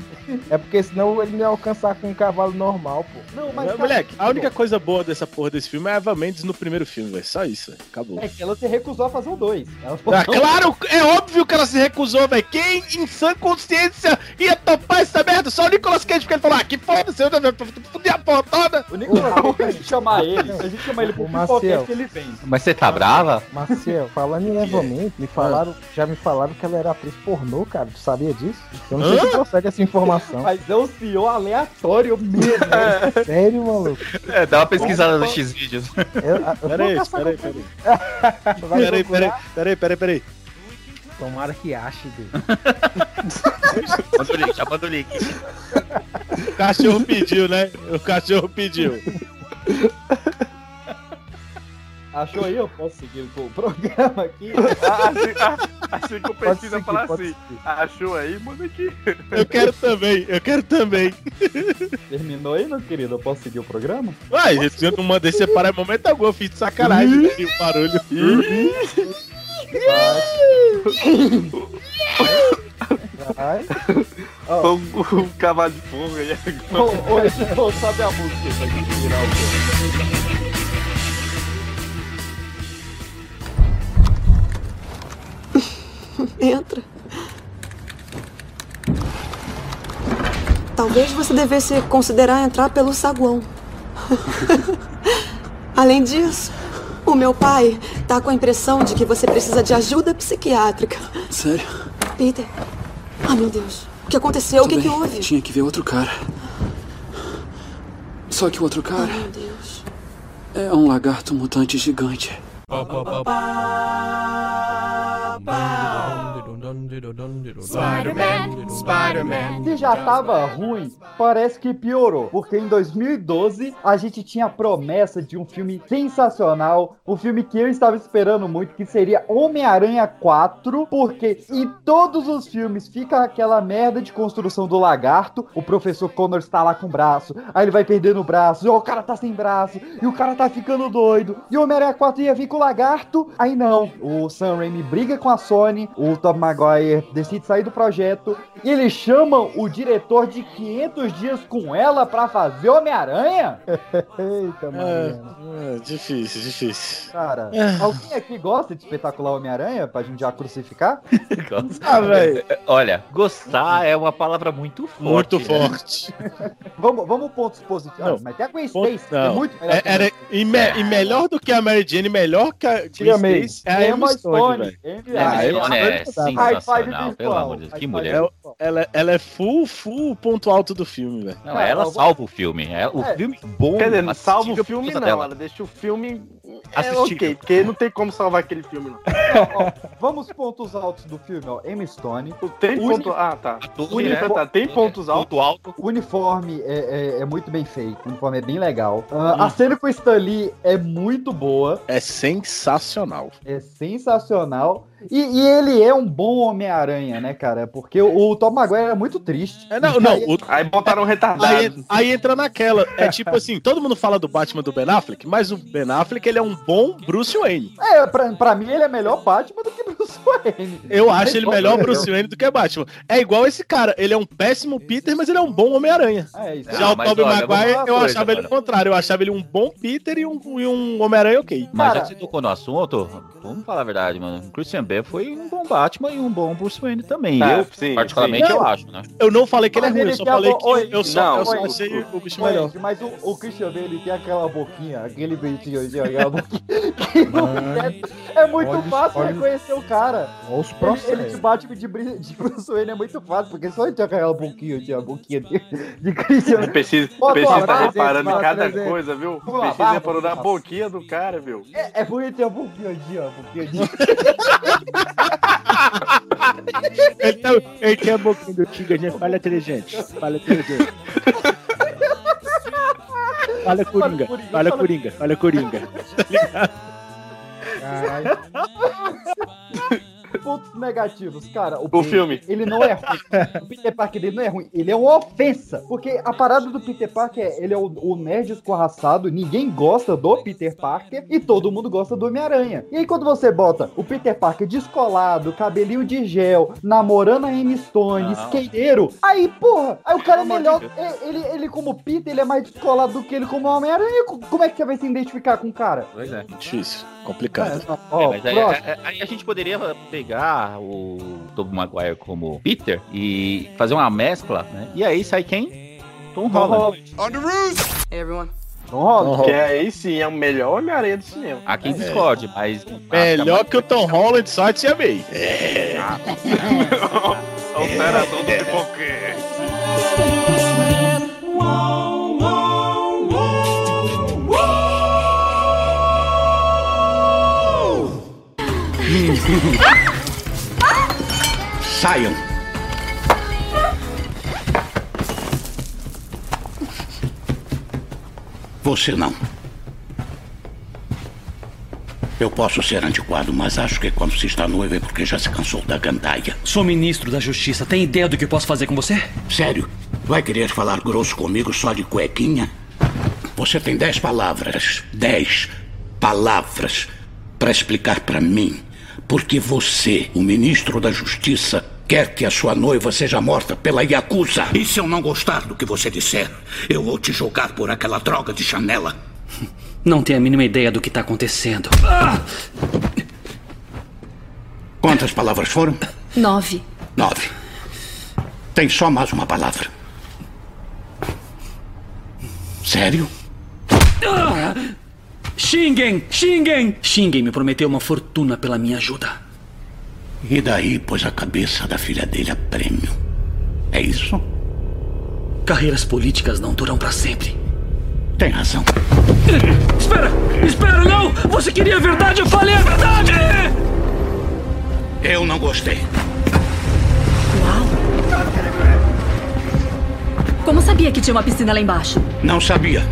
É porque senão ele não ia alcançar com um cavalo normal, pô. Não, Mas, moleque, a única coisa boa dessa porra desse filme é a Eva Mendes no primeiro filme, velho. Só isso. Acabou. É que ela se recusou a fazer o 2. Ah, claro, é óbvio que ela se recusou, velho. Quem em sã consciência ia topar essa merda? Só o Nicolas Cage, porque ele falou, ah, que foda-se, eu fudi a porra toda. O Nicolas Cage, se a gente chamar ele, se a gente chamar ele pro podcast, ele vem. Mas você tá brava? Marcel, falando em levantamento, me falaram, já me falaram que ela era atriz pornô, cara. Tu sabia disso? Eu não sei se consegue essa informação. Mas é o senhor aleatório mesmo. Sério, maluco? É, dá uma pesquisada no X-Vídeos. Eu, eu tô Peraí, peraí, peraí. Peraí, peraí, peraí, peraí, peraí. Tomara que ache dele. Manda o link, já manda o link. O cachorro pediu, né? O cachorro pediu. Achou aí? Eu posso seguir com o programa aqui? Achei que eu Pode preciso seguir, falar assim. Achou aí? Manda aqui. Eu quero também, eu quero também. Terminou aí, meu querido? Eu posso seguir o programa? Uai, se eu não mandei separar em momento algum, eu fiz de sacanagem. né? E o barulho. Vai. O, o cavalo de fogo aí Ô, ô, ô, sobe a música pra gente virar o Entra. Talvez você devesse considerar entrar pelo saguão. Além disso, o meu pai tá com a impressão de que você precisa de ajuda psiquiátrica. Sério? Peter. Ah, meu Deus. O que aconteceu? o que, que houve? Tinha que ver outro cara. Só que o outro cara Meu Deus. é um lagarto mutante gigante. ba ba ba ba. Spider-Man, Spider-Man. Se já tava ruim, parece que piorou. Porque em 2012 a gente tinha a promessa de um filme sensacional. Um filme que eu estava esperando muito, que seria Homem-Aranha 4. Porque em todos os filmes fica aquela merda de construção do lagarto. O professor Connor está lá com o braço. Aí ele vai perdendo o braço. E o cara tá sem braço. E o cara tá ficando doido. E o Homem-Aranha 4 ia vir com o lagarto. Aí não. O Sam Raimi briga com a Sony. O Tom Maguire decide sair do projeto. E eles chamam o diretor de 500 dias com ela pra fazer Homem-Aranha? Eita, Mariana. É, difícil, difícil. Cara, É. alguém aqui gosta de espetacular Homem-Aranha pra gente já crucificar? Ah, velho. Olha, gostar é uma palavra muito forte. Muito né? forte. Vamos, vamos pontos positivos. Não. Mas tem a Gwen Ponto- Stacy, é muito melhor. É, era, e, me- e melhor do que a Mary Jane, melhor que a Gwen. Stacy, é a Emma Stone, velho. Ah, é High five sensacional, pelo amor de Deus. Que mulher. É- ela, ela é full, full ponto alto do filme, velho. Não, ela salva o filme. É, o É. filme bom. Quer dizer, salva o filme, não. dela. Ela deixa o filme É Assistível. ok, porque não tem como salvar aquele filme, não. Ó, vamos pontos altos do filme, ó. Emma Stone. Tem O ponto. uni- Ah, tá. Uni- uniforme- tá, Tem pontos altos. alto. O uniforme é, é- é muito bem feito, o uniforme é bem legal. Hum. A cena com o Stan Lee é muito boa, É sensacional. é sensacional. E, e ele é um bom Homem-Aranha, né, cara? Porque o, o Tom Maguire é muito triste. É, não, não. o- Aí botaram um retardado. Aí, aí entra naquela. É tipo assim, todo mundo fala do Batman do Ben Affleck, mas o Ben Affleck ele é um bom Bruce Wayne. É, pra, pra mim ele é melhor Batman do que Bruce Wayne. Eu acho ele melhor Bruce Wayne do que Batman. É igual esse cara, ele é um péssimo Peter, mas ele é um bom Homem-Aranha. É isso. Já Ah, o Tobey Maguire, eu coisa, achava ele o contrário. Eu achava ele um bom Peter e um, e um Homem-Aranha ok. Mas Cara- já que você tocou no assunto, vamos falar a verdade, mano. Christian Bale foi um bom Batman e um bom Bruce Wayne também. Tá, eu, sim, particularmente, sim. eu acho, né? Eu não falei que ele é Mas ruim, ele eu só falei que Oi, eu só, não, eu só achei o bicho Oi, melhor. mas o, o Christian Bale ele tem aquela boquinha, aquele beitinho ó, aquela boquinha. Que é, muito olha- fácil olha- reconhecer o cara. Olha os Ele, processos. ele te bate de, de Bruce Wayne é muito fácil, porque só ele tem aquela boquinha, tinha a boquinha de, de Christian Precisa, precisa vai, reparando em cada vai, coisa, viu? Precisa reparando na boquinha do cara, viu? É, é bonito ter a boquinha de, ó, a boquinha de. Ele tem, ele tem a boquinha do Tigre, gente. Fala inteligente. Fala inteligente. Fala Coringa. Coringa, Fala fala- Coringa. Fala Coringa. Caralho. Pontos negativos, cara. O Peter, filme. Ele não é ruim. O Peter Parker dele não é ruim. Ele é uma ofensa. Porque a parada do Peter Parker é ele é o, o nerd escorraçado. Ninguém gosta do Peter Parker e todo mundo gosta do Homem-Aranha. E aí, quando você bota o Peter Parker descolado, cabelinho de gel, namorando a Emma Stone, Não. skateiro, aí, porra, aí o cara é melhor. de é- Ele, ele, como Peter, ele é mais descolado do que ele como Homem-Aranha. Como é que você vai se identificar com o cara? Pois é. Difícil. Complicado. Ó, É, mas aí, próximo. aí- aí a gente poderia pegar o Tobey Maguire como Peter e fazer uma mescla, né? E aí sai quem? Tom Holland. Hey, everyone. Tom Holland. Que aí sim é o melhor Homem-Aranha do cinema. Há quem discorde, mas... Melhor que o Tom Holland, só te amei. Alteração do. Saiam. Você não. Eu posso ser antiquado, mas acho que quando se está noivo é porque já se cansou da gandaia. Sou ministro da Justiça. Tem ideia do que posso fazer com você? Sério? Vai querer falar grosso comigo só de cuequinha? Você tem dez palavras. Dez palavras para explicar para mim por que você, o ministro da Justiça, quer que a sua noiva seja morta pela Yakuza. E se eu não gostar do que você disser, eu vou te julgar por aquela droga de chanela. Não tenho a mínima ideia do que está acontecendo. Quantas palavras foram? Nove. Nove. Tem só mais uma palavra. Sério? Ah! Xinguem! Xinguem! Xinguem me prometeu uma fortuna pela minha ajuda. E daí pôs a cabeça da filha dele a prêmio. É isso? Carreiras políticas não duram para sempre. Tem razão. Espera! Espera, não! Você queria a verdade, eu falei a verdade! Eu não gostei. Como sabia que tinha uma piscina lá embaixo? Não sabia.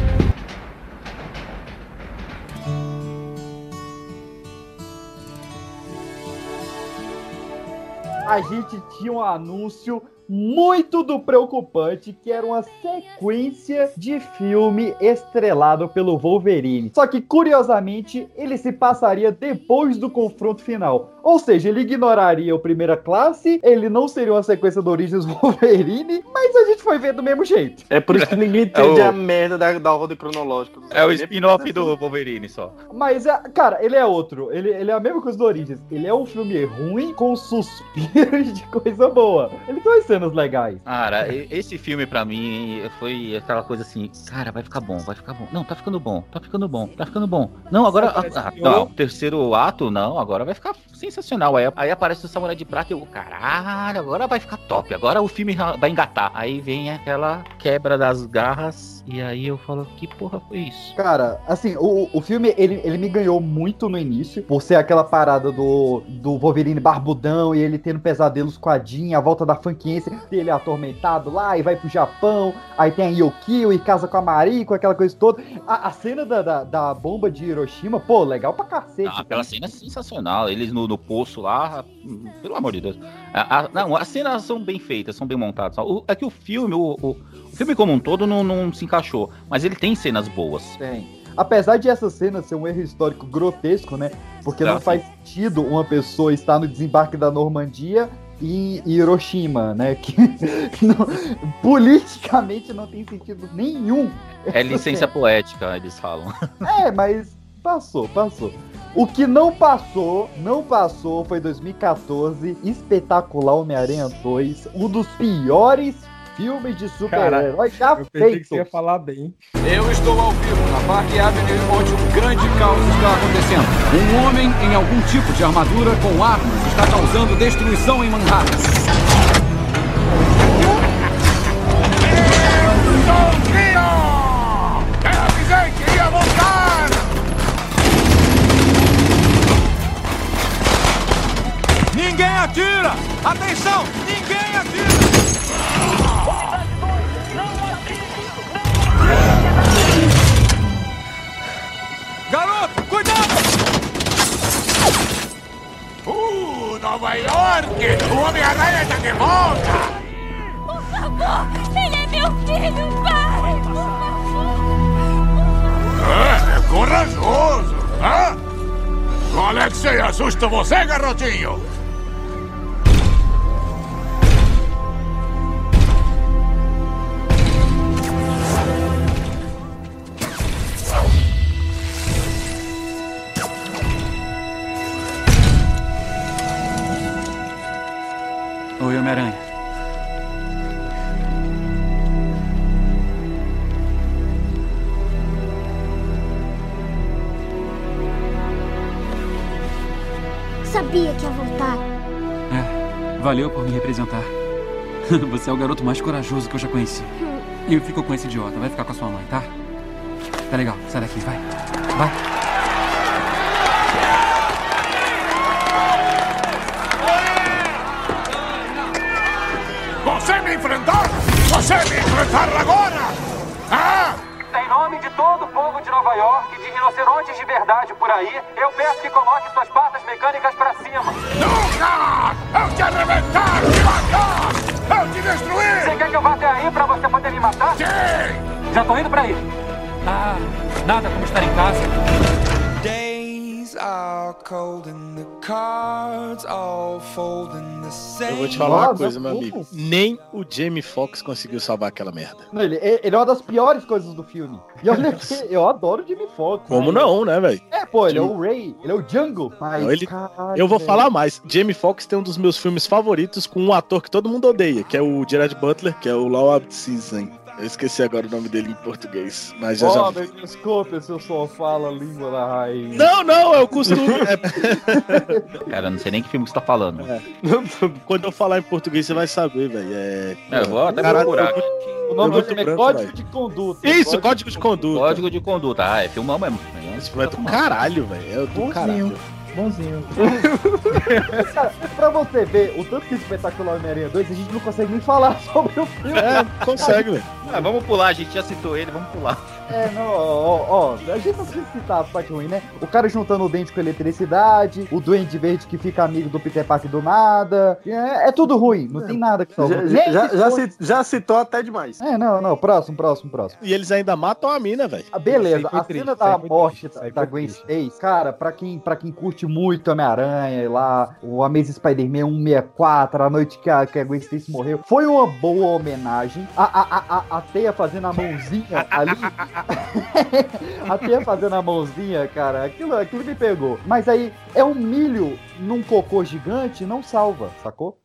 A gente tinha um anúncio muito do preocupante, que era uma sequência de filme estrelado pelo Wolverine. Só que, curiosamente, ele se passaria depois do confronto final. Ou seja, ele ignoraria o Primeira Classe, ele não seria uma sequência do Origins Wolverine, mas a gente foi ver do mesmo jeito. É por isso que ninguém entende É o- a merda da, da ordem cronológica. É o spin-off do Wolverine só. Mas, é, cara, ele é outro. Ele, ele é a mesma coisa do Origins. Ele é um filme ruim com suspiros de coisa boa. Ele tem umas cenas legais. Cara, esse filme pra mim foi aquela coisa assim, cara, vai ficar bom, vai ficar bom. Não, tá ficando bom, tá ficando bom, tá ficando bom. Não, agora. Ah, não, terceiro ato, não, agora vai ficar sensacional. Aí, aí aparece o Samurai de Prata e eu, caralho, agora vai ficar top. Agora o filme vai engatar. Aí vem aquela quebra das garras. E aí eu falo, que porra foi isso? Cara, assim, o, o filme, ele, ele me ganhou muito no início, por ser aquela parada do, do Wolverine barbudão e ele tendo pesadelos com a Jean, a volta da fanquiense, ele é atormentado lá e vai pro Japão, aí tem a Yokio e casa com a Mariko, aquela coisa toda. A, a cena da, da, da bomba de Hiroshima, pô, legal pra cacete. Ah, aquela cena é sensacional. Eles no, no poço lá, pelo amor de Deus. A, a, não, as cenas são bem feitas, são bem montadas. O, é que o filme, o, o, o filme como um todo não, não se encaixou, mas ele tem cenas boas. Tem. Apesar de essa cena ser um erro histórico grotesco, né? Porque não, não faz sentido uma pessoa estar no desembarque da Normandia e Hiroshima, né? Que não, politicamente não tem sentido nenhum. É licença poética, eles falam. É, mas passou, passou. O que não passou, não passou, foi 2014, espetacular Homem-Aranha 2, um dos piores filmes de super-herói já eu feito. Que você ia falar bem. Eu estou ao vivo na Park Avenue, onde um grande caos está acontecendo. Um homem em algum tipo de armadura com armas está causando destruição em Manhattan. Eu avisei que ia voltar! Ninguém atira! Atenção! Ninguém Nova York! O Homem-Aranha está de volta! Por favor, ele é meu filho, pai! Por favor! É, é corajoso! Hã? Qual é que você assusta você, garotinho? Homem-Aranha. Sabia que ia voltar. É, valeu por me representar. Você é o garoto mais corajoso que eu já conheci. E eu fico com esse idiota. Vai ficar com a sua mãe, tá? Tá legal. Sai daqui, vai. Vai. Rinocerontes de verdade por aí, eu peço que coloque suas patas mecânicas pra cima. Nunca! Eu te arrebentar, te matar! Eu te destruir! Você quer que eu vá até aí pra você poder me matar? Sim! Já tô indo pra aí. Ah, nada como estar em casa. Days are cold and the cards all fold in the Eu vou te falar uma coisa, meu amigo. Nem o Jamie Foxx conseguiu salvar aquela merda. Não, Ele, ele é uma das piores coisas do filme. E olha que eu adoro o Jimmy Fox. Como não, né, velho? É, pô, ele é o Ray, ele é o Django. Mas, Não, ele- caralho, Eu vou falar mais. Jamie Foxx tem um dos meus filmes favoritos com um ator que todo mundo odeia, que é o Gerard Butler, que é o Law Season. Eu esqueci agora o nome dele em português, mas já Ó, já. me desculpe se eu só falo a língua da rainha. Não, não, é o costume. Cara, eu não sei nem que filme você tá falando. É. Quando eu falar em português, você vai saber, velho. É... É, eu vou até Caralho, procurar. O nome do filme é Código velho. de Conduta. Isso, código de conduta. Código de conduta. Ah, é filmão mesmo. Esse filme é do caralho, velho. É do caralho. Bonzinho. Cara, pra você ver o tanto que espetacular Homem-Aranha 2, a gente não consegue nem falar sobre o filme. É, consegue, velho. Ah, vamos pular, a gente já citou ele, vamos pular. É, não, ó, ó, a gente não precisa citar a parte ruim, né? O cara juntando o dente com eletricidade, o Duende Verde que fica amigo do Peter Parker do nada. É, é tudo ruim, não tem nada que salva. Já, já, já, já citou até demais. É, não, não, próximo, próximo, próximo. E eles ainda matam a mina, velho. Ah, beleza, a triste, cena da morte triste, da, da Gwen. Stacy, cara, pra quem, pra quem curte muito Homem-Aranha e lá, o Amazing Spider-Man 164, a noite que a, que a Gwen Stacy morreu, foi uma boa homenagem. A, a, a, a, a Teia fazendo a mãozinha ali a tia fazendo a mãozinha, cara, aquilo, aquilo me pegou. Mas aí, é um milho num cocô gigante, não salva, sacou?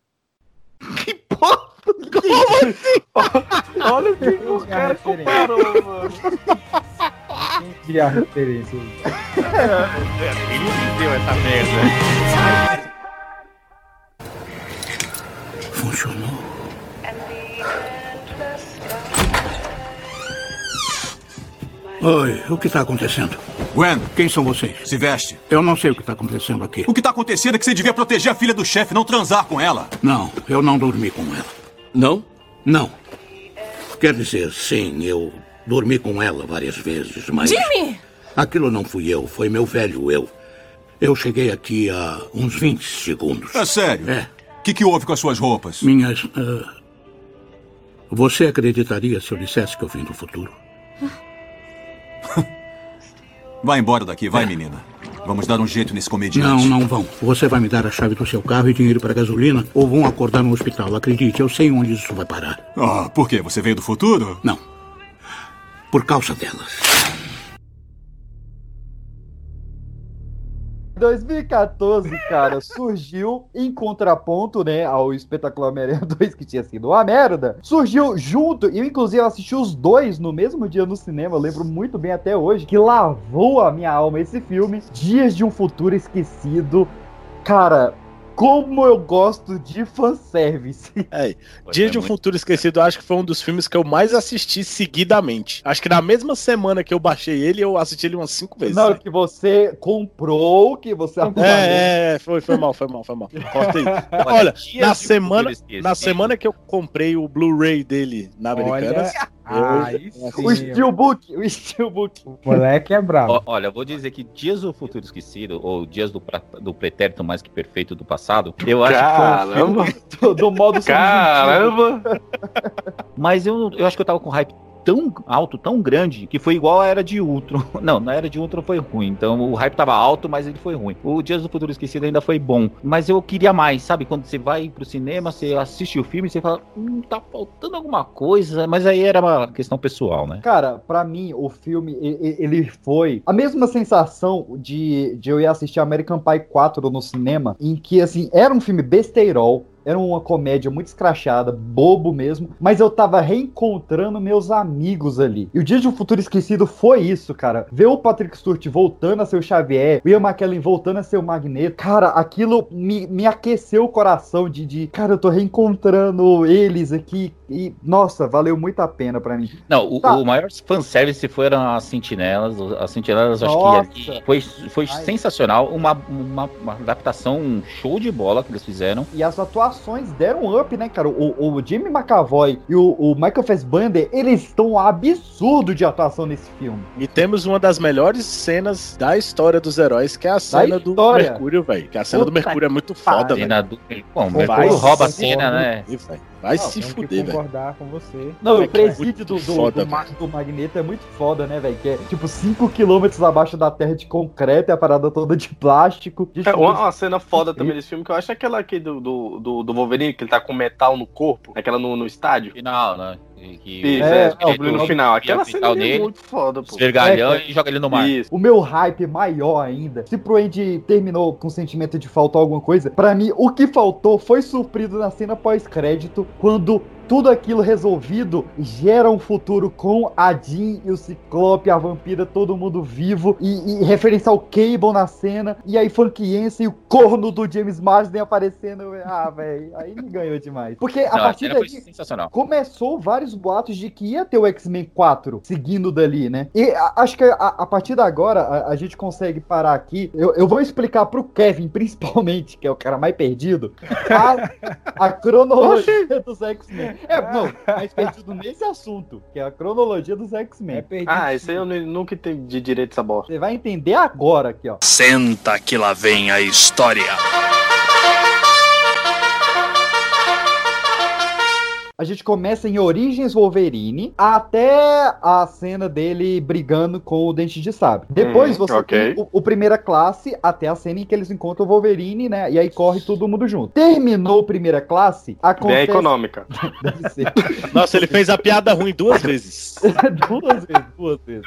Que porra! Como assim? Olha o que o cara comparou, mano. Entendi a referência. É, ele entendeu essa merda. Funcionou. Oi, o que está acontecendo? Gwen, Quem são vocês? se veste. Eu não sei o que está acontecendo aqui. O que tá acontecendo é que você devia proteger a filha do chefe, não transar com ela. Não, eu não dormi com ela. Não? Não. Quer dizer, sim, eu dormi com ela várias vezes, mas. Jimmy! Aquilo não fui eu, foi meu velho eu. Eu cheguei aqui há uns 20 segundos. É sério? É. O que, que houve com as suas roupas? Minhas. ah, Você acreditaria se eu dissesse que eu vim do futuro? Vai embora daqui, vai, menina. Vamos dar um jeito nesse comediante. Não, não vão. Você vai me dar a chave do seu carro e dinheiro para gasolina ou vão acordar no hospital. Acredite, eu sei onde isso vai parar. Ah, por quê? Você veio do futuro? Não. Por causa delas. 2014, cara, surgiu em contraponto, né, ao espetacular Homem-Aranha 2, que tinha sido uma merda. Surgiu junto, e eu inclusive assisti os dois no mesmo dia no cinema, eu lembro muito bem até hoje, que lavou a minha alma esse filme. Dias de um Futuro Esquecido. Cara, como eu gosto de fanservice. É, Dia de um Futuro Esquecido, eu acho que foi um dos filmes que eu mais assisti seguidamente. Acho que na mesma semana que eu baixei ele, eu assisti ele umas cinco vezes. Não, que você comprou, que você É, é, foi, foi mal, foi mal, foi mal. Corta aí. Olha, Dias na semana, na semana que eu comprei o Blu-ray dele na Americanas, Aí O Steelbook, o Steelbook. Moleque é brabo. Ó, Olha, eu vou dizer que Dias do Futuro Esquecido, ou Dias do, pra- do Pretérito Mais Que Perfeito do Passado, eu acho que foi um filme... do, do modo Caramba! Mas eu, eu acho que eu tava com hype tão alto, tão grande, que foi igual a Era de Ultron. Não, na Era de Ultron foi ruim. Então o hype tava alto, mas ele foi ruim. O Dias do Futuro Esquecido ainda foi bom. Mas eu queria mais, sabe? Quando você vai pro cinema, você assiste o filme, você fala, hum, tá faltando alguma coisa. Mas aí era uma questão pessoal, né? Cara, pra mim, o filme, ele foi a mesma sensação de, de eu ir assistir American Pie 4 no cinema, em que, assim, era um filme besteirol, era uma comédia muito escrachada, bobo mesmo, mas eu tava reencontrando meus amigos ali. E o Dia de um Futuro Esquecido foi isso, cara. Ver o Patrick Stewart voltando a ser o Xavier, o Ian McKellen voltando a ser o Magneto, cara, aquilo me, me aqueceu o coração de, de, cara, eu tô reencontrando eles aqui e, nossa, valeu muito a pena pra mim. Não, o, Tá. o maior fanservice foram as sentinelas. As sentinelas, eu acho Nossa. que foi, foi sensacional. Uma, uma, uma adaptação show de bola que eles fizeram. E as atuações deram um up, né, cara? O, o Jimmy McAvoy e o, o Michael Fassbender, eles estão absurdo de atuação nesse filme. E temos uma das melhores cenas da história dos heróis, que é a cena do? Mercúrio, velho. Que a cena do Puta Mercúrio é muito foda, velho. Do- Bom, o Mercúrio rouba a cena, né? velho. Vai Não, se fuder, velho. concordar com você. Não, É o é presídio do, muito do, foda, do, Ma- do Magneto é muito foda, né, velho? Que é tipo 5km abaixo da terra de concreto e a parada toda de plástico. De É, uma, uma cena foda também desse filme que eu acho é aquela aqui do, do, do, do Wolverine, que ele tá com metal no corpo, aquela no, no estádio. Final, né? Que Isso, É, é, é, no final. Aquela o cena metal ali é muito foda, pô. Esvergalhão É, e joga ele no mar. Isso. O meu hype maior ainda, se pro Andy terminou com o sentimento de faltar alguma coisa, pra mim o que faltou foi suprido na cena pós-crédito, quando tudo aquilo resolvido gera um futuro com a Jean e o Ciclope, a vampira, todo mundo vivo, e, e referência ao Cable na cena, e aí Funkiense e o corno do James Marsden aparecendo. Ah, velho, aí me ganhou demais. Porque a Não, a partir foi daí começou vários boatos de que ia ter o X-Men 4 seguindo dali, né? E a- acho que a, a partir de agora a, a gente consegue parar aqui. Eu, eu vou explicar pro Kevin, principalmente, que é o cara mais perdido, a, a cronologia dos X-Men. É, não, mais perdido nesse assunto, que é a cronologia dos X-Men. Ah, isso aí eu nu- nunca entendi direito essa bosta. Você vai entender agora aqui, ó. Senta que lá vem a história. Gente começa em Origens Wolverine até a cena dele brigando com o Dente de Sabre. Depois Hum, você ok. tem o, o Primeira Classe até a cena em que eles encontram o Wolverine, né? E aí corre todo mundo junto. Terminou Primeira Classe, Bem acontece... econômica. Deve ser. Nossa, ele fez a piada ruim duas vezes. duas vezes, duas vezes.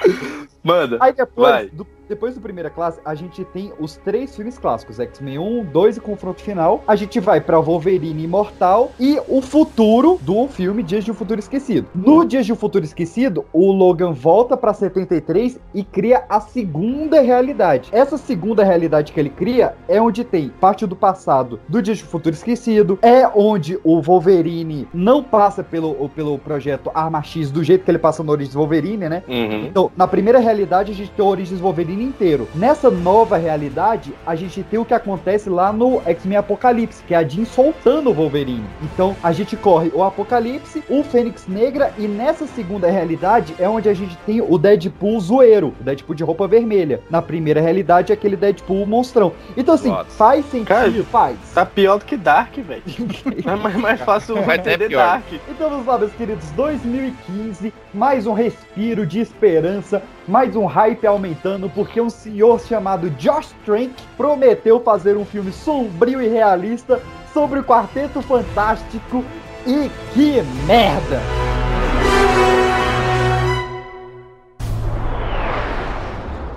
Manda. Aí depois Vai. do, depois do Primeira Classe, a gente tem os três filmes clássicos: X-Men 1, 2 e Confronto Final. A gente vai pra Wolverine Imortal e o futuro do filme Dias de um Futuro Esquecido. No Dias de um Futuro Esquecido, o Logan volta pra 73 e cria a segunda realidade. Essa segunda realidade que ele cria é onde tem parte do passado do Dias de um Futuro Esquecido, é onde o Wolverine não passa pelo, pelo projeto Arma X do jeito que ele passa no Origins Wolverine, né? Uhum. Então, na primeira realidade, a gente tem o Origins Wolverine inteiro. Nessa nova realidade, a gente tem o que acontece lá no X-Men Apocalipse, que é a Jean soltando o Wolverine. Então, a gente corre o Apocalipse, o Fênix Negra, e nessa segunda realidade é onde a gente tem o Deadpool zoeiro, o Deadpool de roupa vermelha. Na primeira realidade, é aquele Deadpool monstrão. Então, assim, Nossa. faz sentido, Cara, faz. Tá pior do que Dark, velho. É mais, mais fácil Vai entender pior. Dark. Então vamos lá, meus queridos, 2015, mais um respiro de esperança, mais um hype aumentando, porque um senhor chamado Josh Trank prometeu fazer um filme sombrio e realista sobre o Quarteto Fantástico e que merda!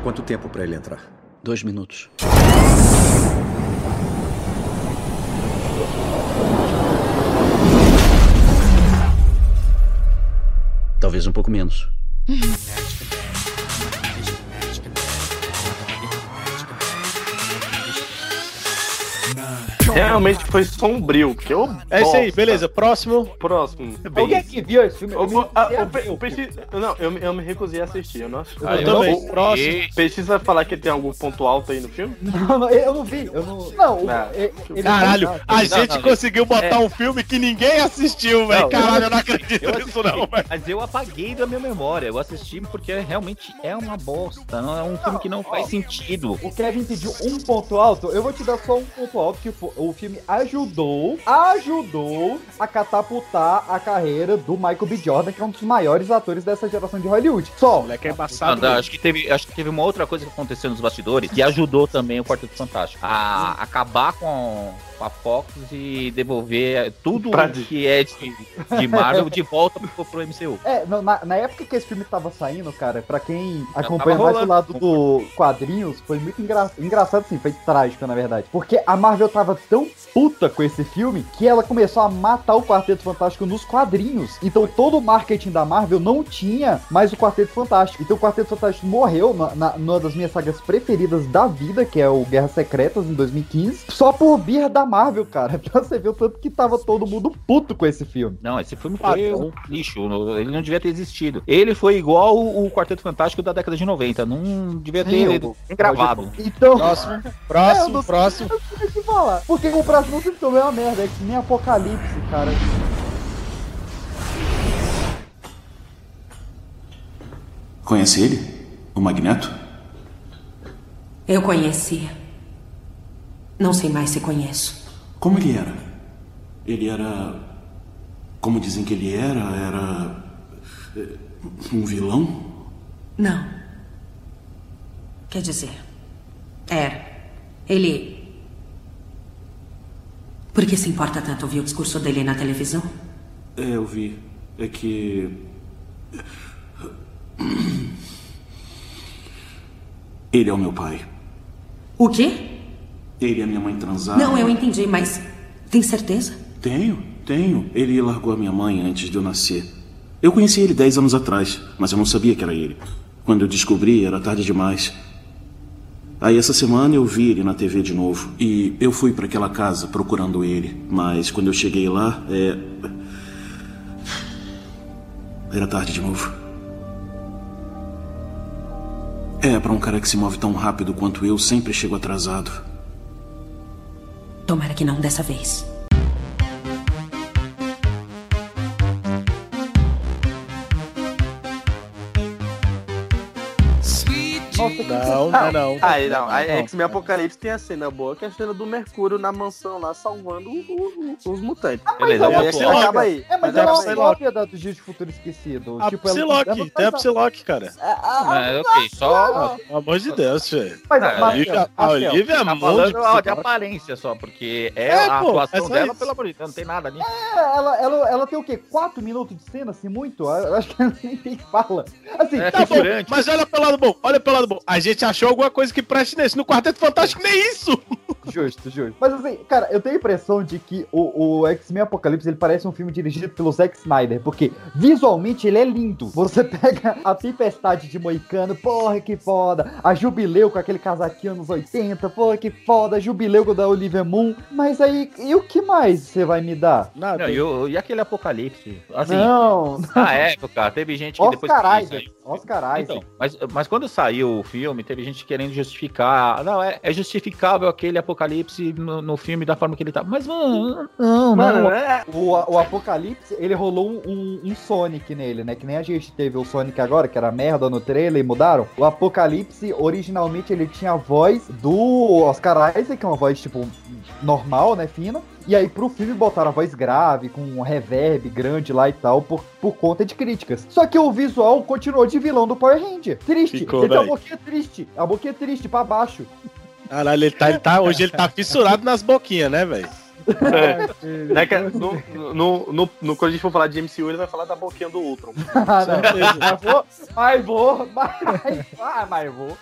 Quanto tempo pra ele entrar? Dois minutos. Talvez um pouco menos. Realmente foi sombrio, porque eu. É isso aí, beleza. Próximo. Próximo. Alguém aqui viu esse filme? Eu, Eu a Pe- Peixe- não, eu, me- eu me recusei a assistir. Eu não assisti. Ah, eu também. O- Próximo. Precisa falar que tem algum ponto alto aí no filme? Não, não, eu não vi, eu não. Não, Não. ele- Caralho, a Não, gente não, conseguiu botar é. um filme que ninguém assistiu, velho. Caralho, eu não acredito Eu nisso, assisti, não, velho. mas eu apaguei da minha memória. Eu assisti porque realmente é uma bosta. Não é um filme que não faz sentido. O Kevin pediu um ponto alto, eu vou te dar só um ponto alto, que o filme ajudou, ajudou a catapultar a carreira do Michael B. Jordan, que é um dos maiores atores dessa geração de Hollywood. Só. Moleque é embaçado. acho, que teve, acho que teve uma outra coisa que aconteceu nos bastidores que ajudou também o Quarteto Fantástico a acabar com a Fox e devolver tudo Pra o que é de, de Marvel de volta pro, pro MCU. É, na- na, época que esse filme tava saindo, cara, pra quem acompanha mais do rolando. lado do quadrinhos, foi muito engra engraçado, sim, foi trágico, na verdade. Porque a Marvel tava tão puta com esse filme que ela começou a matar o Quarteto Fantástico nos quadrinhos. Então todo o marketing da Marvel não tinha mais o Quarteto Fantástico. Então o Quarteto Fantástico morreu na, na- numa das minhas sagas preferidas da vida, que é o Guerras Secretas, em 2015, só por birra da Marvel, cara. Pra você ver o tanto que tava todo mundo puto com esse filme. Não, esse filme foi um lixo. Ele não devia ter existido. Ele foi igual o Quarteto Fantástico da década de 90. Não devia ter Sim, o- gravado. Então. Próximo, É, eu próximo, não- próximo. Eu não sei o que falar. Porque o próximo filme também é uma merda. É que nem Apocalipse, cara. Conhece ele? O Magneto? Eu conhecia. Não sei mais se conheço. Como ele era? Ele era. Como dizem que ele era? Era. eh, Um vilão? Não. Quer dizer, era. Ele. Por que se importa tanto ouvir o discurso dele na televisão? É, eu vi. É que. Ele é o meu pai. O quê? Ele e a minha mãe transaram. Não, eu entendi, mas. Tem certeza? Tenho, tenho. Ele largou a minha mãe antes de eu nascer. Eu conheci ele dez anos atrás, mas eu não sabia que era ele. Quando eu descobri, era tarde demais. Aí essa semana eu vi ele na TV de novo e eu fui para aquela casa procurando ele, mas quando eu cheguei lá, é... era tarde de novo. É, para um cara que se move tão rápido quanto eu, sempre chego atrasado. Tomara que não dessa vez. Nossa, Não, não, é não. Aí não, a X-Men Apocalipse tem a cena boa, que é a cena do Mercúrio na mansão lá, salvando o- o- os mutantes. Beleza, Aí é acaba aí. É, mas Mas é é uma Psylocke. cópia da do Dia de Futuro Esquecido. A tipo, ela- Psylocke, ela tem a Psylocke, cara. É, ok, só. Pelo amor de Deus, velho. Mas, Ah, A Olivia, é Tá muito. de aparência só, porque é, É, a atuação é dela, pelo amor de Deus, não tem nada ali. É, ela, ela, ela tem o quê? Quatro minutos de cena, assim, muito? Eu acho que ela nem tem fala. Assim, É, Tá bom, mas olha pelo lado bom, olha pelo lado bom. A gente achou alguma coisa que preste nesse. No Quarteto Fantástico, nem isso! Justo, justo. Mas assim, cara, eu tenho a impressão de que o, o X-Men Apocalipse ele parece um filme dirigido pelo Zack Snyder, porque visualmente ele é lindo. Você pega a Tempestade de Moicano, porra, que foda. A Jubileu com aquele casaquinho anos 80, porra, que foda. A Jubileu da Olivia Moon. Mas aí, e o que mais você vai me dar? Não, e, o- e aquele apocalipse? Assim, Não, Na época, teve gente que depois. Oscar Isaac. Oscar Isaac. Então, mas, mas quando saiu o filme, teve gente querendo justificar. Não, é, é justificável aquele apocalipse no, no filme da forma que ele tá. Mas, mano, não, Mano, não. é- o, o Apocalipse, ele rolou um, um- um Sonic nele, né? Que nem a gente teve o Sonic agora, que era merda no trailer e mudaram. O Apocalipse, originalmente, ele tinha a voz do Oscar Isaac, que é uma voz, tipo, normal, né? Fina. E aí, pro filme, botaram a voz grave, com um reverb grande lá e tal, por, por conta de críticas. Só que o visual continuou de vilão do Power Ranger. Triste. Ficou, ele tem a véi. boquinha triste. A boquinha triste, pra baixo. Caralho, ele tá, ele tá, hoje ele tá fissurado nas boquinhas, né, velho? É, né, que no, no, no, no- quando a gente for falar de MCU, ele vai falar da boquinha do Ultron. Ah, mas vou, mas vou, mas, ah, mas vou.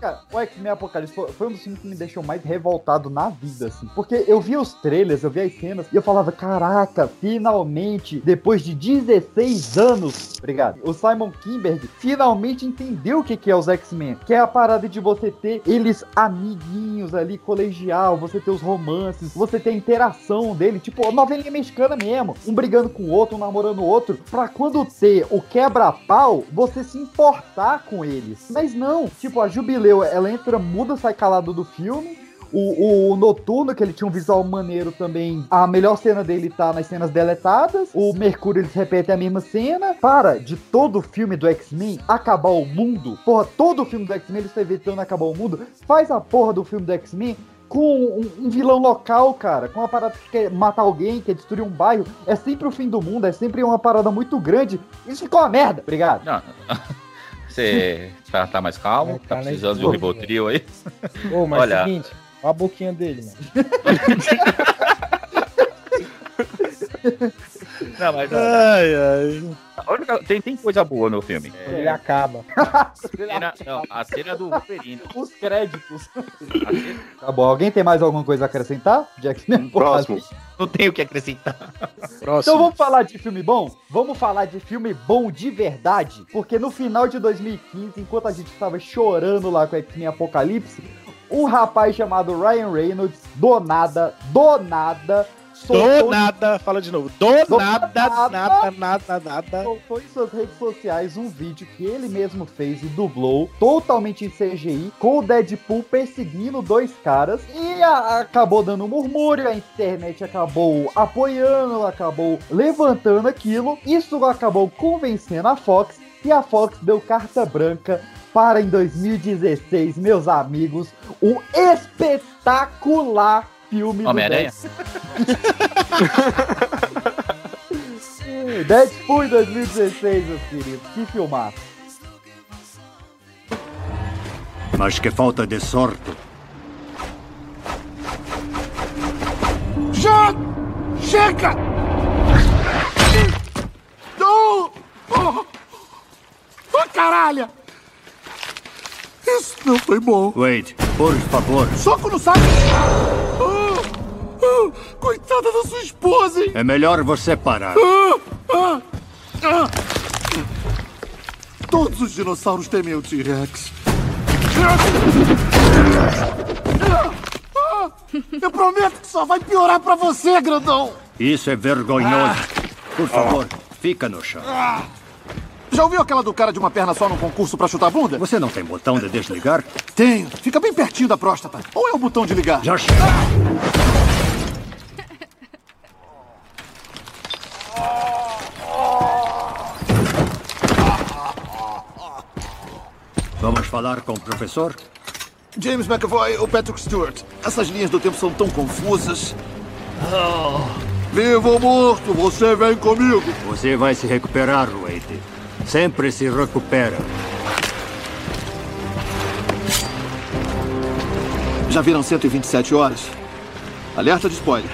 Cara, o X-Men Apocalipse foi, foi um dos filmes que me deixou mais revoltado na vida, assim. Porque eu via os trailers, eu via as cenas, e eu falava, caraca, finalmente, depois de 16 anos, obrigado, o Simon Kimberg finalmente entendeu o que, que é os X-Men. Que é a parada de você ter eles amiguinhos ali, colegial, você ter os romances, você ter a interação dele, tipo, novelinha mexicana mesmo. Um brigando com o outro, um namorando o outro, pra quando ter o quebra-pau, você se importar com eles. Mas não, tipo, a Jubileu, ela entra muda, sai calado do filme. O, o Noturno, que ele tinha um visual maneiro também. A melhor cena dele tá nas cenas deletadas. O Mercúrio, eles repetem a mesma cena. Para de todo o filme do X-Men acabar o mundo. Porra, todo o filme do X-Men eles estão evitando acabar o mundo. Faz a porra do filme do X-Men com um, um vilão local, cara, com uma parada que quer matar alguém, quer destruir um bairro, é sempre o fim do mundo, é sempre uma parada muito grande. Isso ficou uma merda, obrigado. Não. Você tá, tá mais calmo? Tá tá precisando de um. Ribotril aí? Ô, mas Olha, seguinte, olha a boquinha dele, mano. Não, mas. Ai, ai. A única- tem, tem coisa boa no filme. É, Ele acaba. a cena, não, a cena do Wolverine. Os créditos. Tá bom, alguém tem mais alguma coisa a acrescentar? De X-Men Próximo. Não tenho o que acrescentar. Então vamos falar de filme bom? Vamos falar de filme bom de verdade? Porque no final de 2015, enquanto a gente estava chorando lá com X-Men Apocalipse, um rapaz chamado Ryan Reynolds, do nada, do nada, Do nada, fala de novo. Do, Do nada, nada. nada, nada, nada. soltou em suas redes sociais um vídeo que ele mesmo fez e dublou, totalmente em CGI, com o Deadpool perseguindo dois caras. E a- acabou dando um murmúrio, a internet acabou apoiando, acabou levantando aquilo. Isso acabou convencendo a Fox. E a Fox deu carta branca para em 2016, meus amigos, o espetacular filme Homem-Aranha? Deadpool. Deadpool em 2016, meus queridos. Que filmaço. Mas que falta de sorte. Já! Chega! Não! Oh, oh caralho! Isso não foi bom. Wade, por favor. Soco no saco! Ah, coitada da sua esposa, hein? É melhor você parar. Ah, ah, ah. Todos os dinossauros temem o T-Rex. Eu prometo que só vai piorar pra você, grandão! Isso é vergonhoso. Por favor, fica no chão. Já ouviu aquela do cara de uma perna só num concurso pra chutar bunda? Você não tem botão de desligar? Tenho. Fica bem pertinho da próstata. Ou é o botão de ligar? Já chega. Falar com o professor? James McAvoy ou Patrick Stewart. Essas linhas do tempo são tão confusas. Vivo ou morto, você vem comigo. Você vai se recuperar, Wade. Sempre se recupera. Já viram 127 horas? Alerta de spoiler.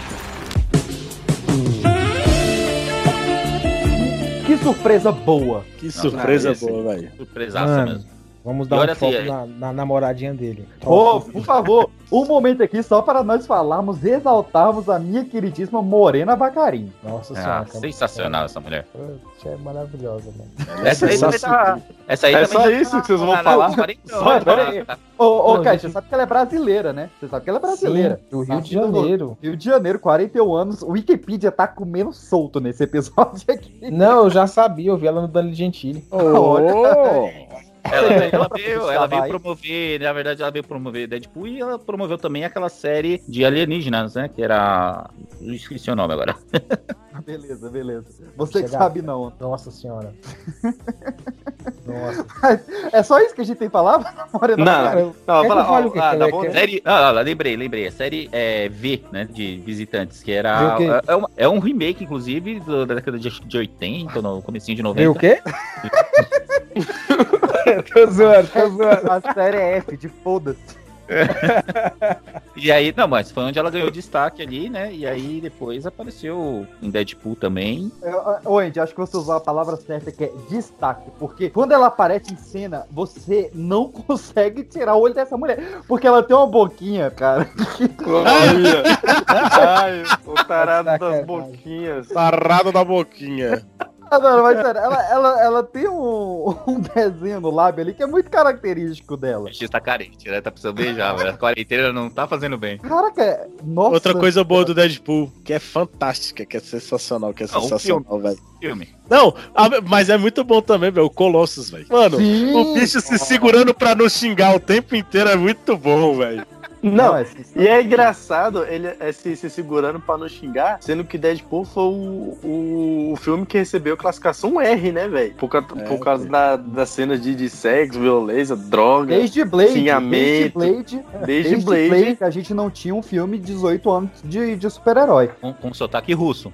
Que surpresa boa. Que surpresa Ah, boa, velho. Surpresaça Mano, mesmo. Vamos dar olha um foco assim, na, na namoradinha dele. Ô, por favor, um momento aqui só para nós falarmos, exaltarmos a minha queridíssima Morena Bacarim. Nossa Ah, sensacional essa mulher. É maravilhosa, mano. Essa aí também tá. Essa aí É também só já isso tá- que vocês vão tá- falar? tá- tá-. Ô, ô gente- você sabe que ela é brasileira, né? Você sabe que ela é brasileira. Sim, do Rio de Janeiro. Rio de Janeiro, 41 anos. O Wikipedia tá comendo solto nesse episódio aqui. Não, eu já sabia, eu vi ela no Danilo Gentili. Ela, ela veio, ela veio promover, na verdade, ela veio promover Deadpool e ela promoveu também aquela série de alienígenas, né? Que era. Eu esqueci o nome agora. Beleza, beleza. Você que sabe não. Nossa senhora. Nossa. É só isso que a gente tem falar? Morena Não, não, não, Quer que fala, eu fale ó, o quê? ah, quer- bom- Série. Ah, ah, lembrei, lembrei. A série é, V, né? De visitantes, que era. quê? É, uma- é um remake, inclusive, do- da década de, de 80, no comecinho de 90. Viu o quê? tô zoando, tô zoando. A série é F, de foda-se. E aí, não, mas foi onde ela ganhou destaque ali, né? E aí depois apareceu em Deadpool também. É, Ô, Andy, acho que você usou a palavra certa que é destaque. Porque quando ela aparece em cena, você não consegue tirar o olho dessa mulher. Porque ela tem uma boquinha, cara. Ai, o tarado das boquinhas. Sarrado da boquinha. Ah, não, mas sério, ela, ela, ela tem um, um desenho no lábio ali que é muito característico dela. O X tá carente, né? Tá precisando beijar, velho. A quarentena não tá fazendo bem. Caraca, é- nossa. Outra coisa boa do Deadpool, que é fantástica, que é sensacional, que é Não, o sensacional, velho. Filme. Não, a- mas é muito bom também, velho, o Colossus, velho. Mano, Sim. o bicho se segurando pra não xingar o tempo inteiro é muito bom, velho. Não, é e é engraçado ele é, se, se segurando pra não xingar, sendo que Deadpool foi o, o, o filme que recebeu classificação R, né, velho? Por, ca- É, por causa da, das cenas de, de sexo, violência, droga, Desde Blade, desde xingamento. Blade, Desde Blade. a gente não tinha um filme de 18 anos de, de super-herói. Com, com sotaque russo.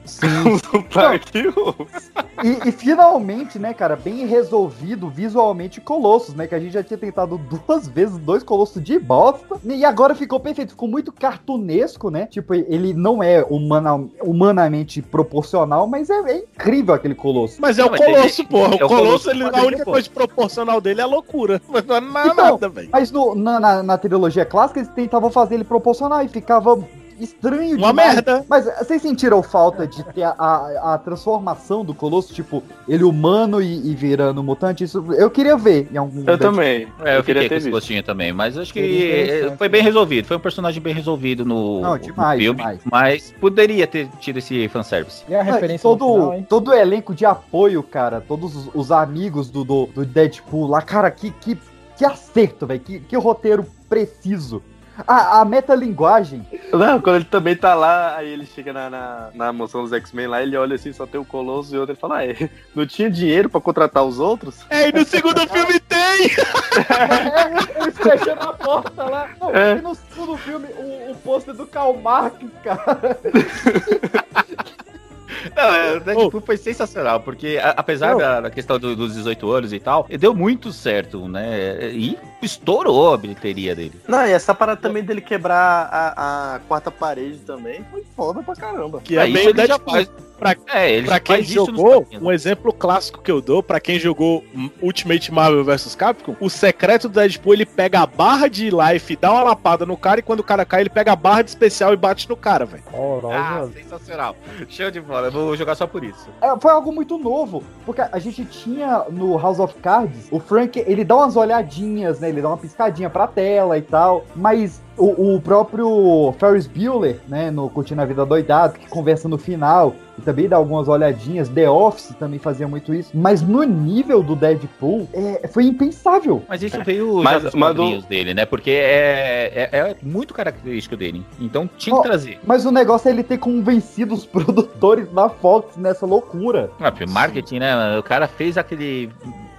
E, e finalmente, né, cara, bem resolvido visualmente Colossus, né? Que a gente já tinha tentado duas vezes dois Colossos de bosta. E agora ficou perfeito, ficou muito cartunesco, né? Tipo, ele não é humana, humanamente proporcional, mas é, é incrível aquele Colosso. Mas é Não, o Colosso, ele- porra. é O Colosso, Colosso ele, a única coisa proporcional dele é a loucura. Mas não é nada, Então, velho. Mas no- na, na, na trilogia clássica eles tentavam fazer ele proporcional e ficava estranho Uma demais. merda. Mas vocês sentiram falta de ter a, a, a transformação do Colosso, tipo, ele humano e, e virando mutante? Isso eu queria ver em algum Eu também. É, eu, queria fiquei com ter esse visto. gostinho também, mas acho que eh, foi bem resolvido. Foi um personagem bem resolvido no, Não, no demais, filme, demais. mas poderia ter tido esse fanservice. E a Ah, referência todo, no final, todo o elenco de apoio, cara, todos os, os amigos do, do, do Deadpool lá, cara, que, que, que acerto, velho, que, que roteiro preciso. A, a metalinguagem, Não, quando ele também tá lá, aí ele chega na, na, na mansão dos X-Men lá, ele olha assim, só tem o Colosso e outro, ele fala, ah, é, não tinha dinheiro pra contratar os outros? É, e no segundo filme tem! é, ele fechando a porta lá. Não, É. e no segundo filme, o, o pôster do Karl Marx, cara. Não, é, o Deadpool foi sensacional, porque a- apesar da, da questão do- dos 18 anos e tal, deu muito certo, né? E estourou a bilheteria dele. Não, e essa parada também dele quebrar a, a quarta parede também foi foda pra caramba. Que é ele já Deadpool. Pra, É, ele pra quem jogou, um exemplo clássico que eu dou, pra quem jogou Ultimate Marvel vs Capcom, o secreto do Deadpool, ele pega a barra de life, dá uma lapada no cara, e quando o cara cai, ele pega a barra de especial e bate no cara, velho. Ah, sensacional. Show de bola, eu vou jogar só por isso. É, foi algo muito novo, porque a gente tinha no House of Cards, o Frank, ele dá umas olhadinhas, né, ele dá uma piscadinha pra tela e tal, mas o, o próprio Ferris Bueller, né, no Curtindo a Vida Doidado, que conversa no final, e também dá algumas olhadinhas, The Office também fazia muito isso, mas no nível do Deadpool, é, foi impensável. Mas isso veio Mas- já dos mas do- dele, né? Porque é, é, é muito característico dele. Então tinha Ó, que trazer. Mas o negócio é ele ter convencido os produtores da Fox nessa loucura. Ah, marketing, né? O cara fez aquele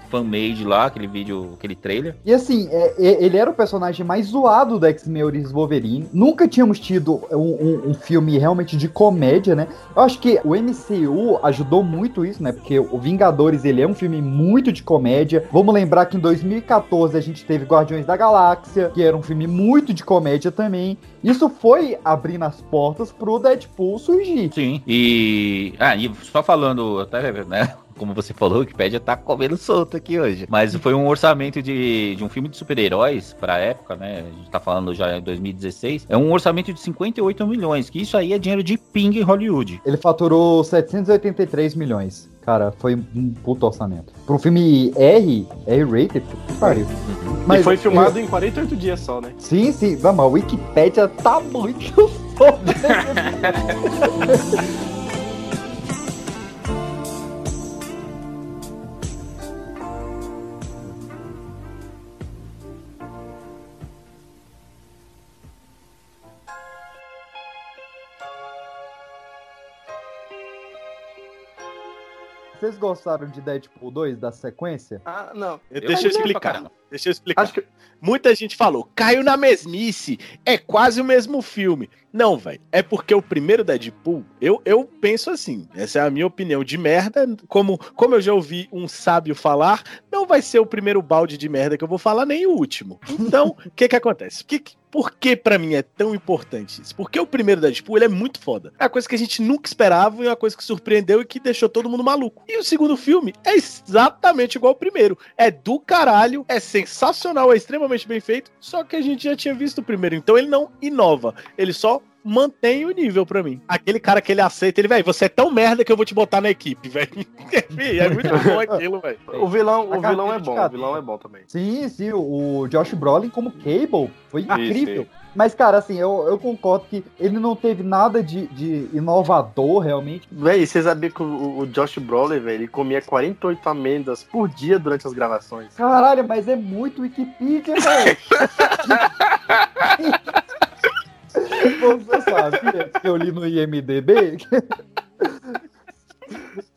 fan-made lá, aquele vídeo, aquele trailer. E assim, é- é- ele era o personagem mais zoado do X-Men Origins Wolverine. Nunca tínhamos tido um, um- um filme realmente de comédia, né? Eu acho que o MCU ajudou muito isso, né? Porque o Vingadores, ele é um filme muito de comédia. Vamos lembrar que em 2014 a gente teve Guardiões da Galáxia, que era um filme muito de comédia também. Isso foi abrindo as portas pro Deadpool surgir. Sim. E. Ah, e só falando, até, né? Como você falou, o Wikipedia tá comendo solto aqui hoje. Mas foi um orçamento de, de um filme de super-heróis pra época, né? A gente tá falando já em 2016. É um orçamento de 58 milhões, que isso aí é dinheiro de ping em Hollywood. Ele faturou 783 milhões. Cara, foi um puto orçamento. Pra um filme R, R-rated, que pariu. e foi filmado em 48 dias só, né? Sim, sim. Vamos, a Wikipédia tá muito foda. Vocês gostaram de Deadpool 2, da sequência? Ah, não. Eu- deixa eu explicar. Deixa eu explicar. Muita gente falou, caiu na mesmice, é quase o mesmo filme. Não, velho, é porque o primeiro Deadpool, eu, eu penso assim, essa é a minha opinião de merda, como, como eu já ouvi um sábio falar, não vai ser o primeiro balde de merda que eu vou falar, nem o último. Então, o que que acontece? Que, que- por que pra mim é tão importante isso? Porque o primeiro Deadpool, ele é muito foda. É uma coisa que a gente nunca esperava, e uma coisa que surpreendeu e que deixou todo mundo maluco. E o segundo filme é exatamente igual ao primeiro. É do caralho, é sensacional, é extremamente bem feito, só que a gente já tinha visto o primeiro, então ele não inova, ele só mantém o nível pra mim. Aquele cara que ele aceita, ele, velho, você é tão merda que eu vou te botar na equipe, velho. é muito bom aquilo, velho. O vilão, A o vilão é bom, o vilão é bom também. Sim, sim, o Josh Brolin como Cable foi incrível. isso. Mas, cara, assim, eu, eu concordo que ele não teve nada de, de inovador, realmente. Véi, você sabia que o, o Josh Brolin, velho, ele comia 48 amêndoas por dia durante as gravações? Caralho, mas é muito Wikipedia, velho. Você sabia que eu li no IMDB?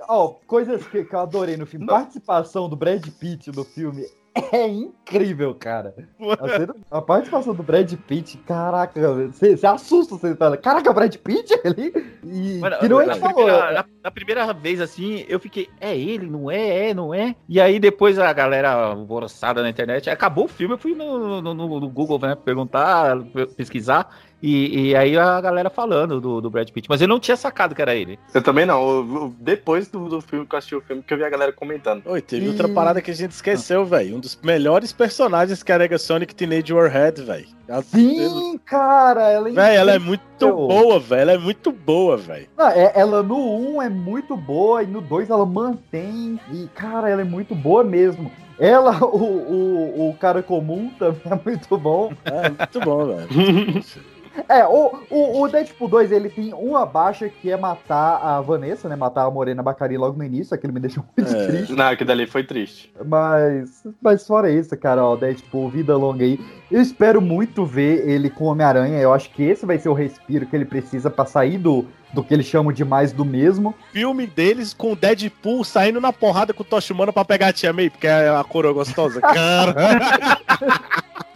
Ó, coisas que, que eu adorei no filme. Participação do Brad Pitt no filme é incrível, cara. A, cena- a participação do Brad Pitt, caraca, você assusta, você fala, caraca, Brad Pitt ali? E Mano, que não é na, que falou. primeira, na- na primeira vez, assim, eu fiquei, é ele, não é, é, não é? E aí depois a galera alvoroçada na internet, acabou o filme, eu fui no, no- no- no Google, né, perguntar, pesquisar, e, e aí a galera falando do, do Brad Pitt, mas eu não tinha sacado que era ele. Eu também não. eu- eu- depois do, do filme que eu assisti o filme, que eu vi a galera comentando. Oi, teve outra parada que a gente esqueceu, velho. Um dos melhores personagens que é a Nega Sonic Teenage Warhead, velho. Sim, cara, ela é Véi, ela é muito boa, velho. Ela é muito boa, velho. Não, é- ela no 1 é muito boa e no 2 ela mantém. E, cara, ela é muito boa mesmo. Ela, o, o, o cara comum também é muito bom. É muito bom, velho. É, o, o, o Deadpool 2, ele tem uma baixa que é matar a Vanessa, né? Matar a Morena Bacari logo no início, aquilo me deixou muito triste. Não, que dali foi triste. Mas, mas fora isso, cara, ó, Deadpool, vida longa aí. Eu espero muito ver ele com Homem-Aranha. Eu acho que esse vai ser o respiro que ele precisa pra sair do, do que eles chamam de mais do mesmo. Filme deles com o Deadpool saindo na porrada com o Tocha Humana pra pegar a Tia May, porque é a coroa gostosa. Cara.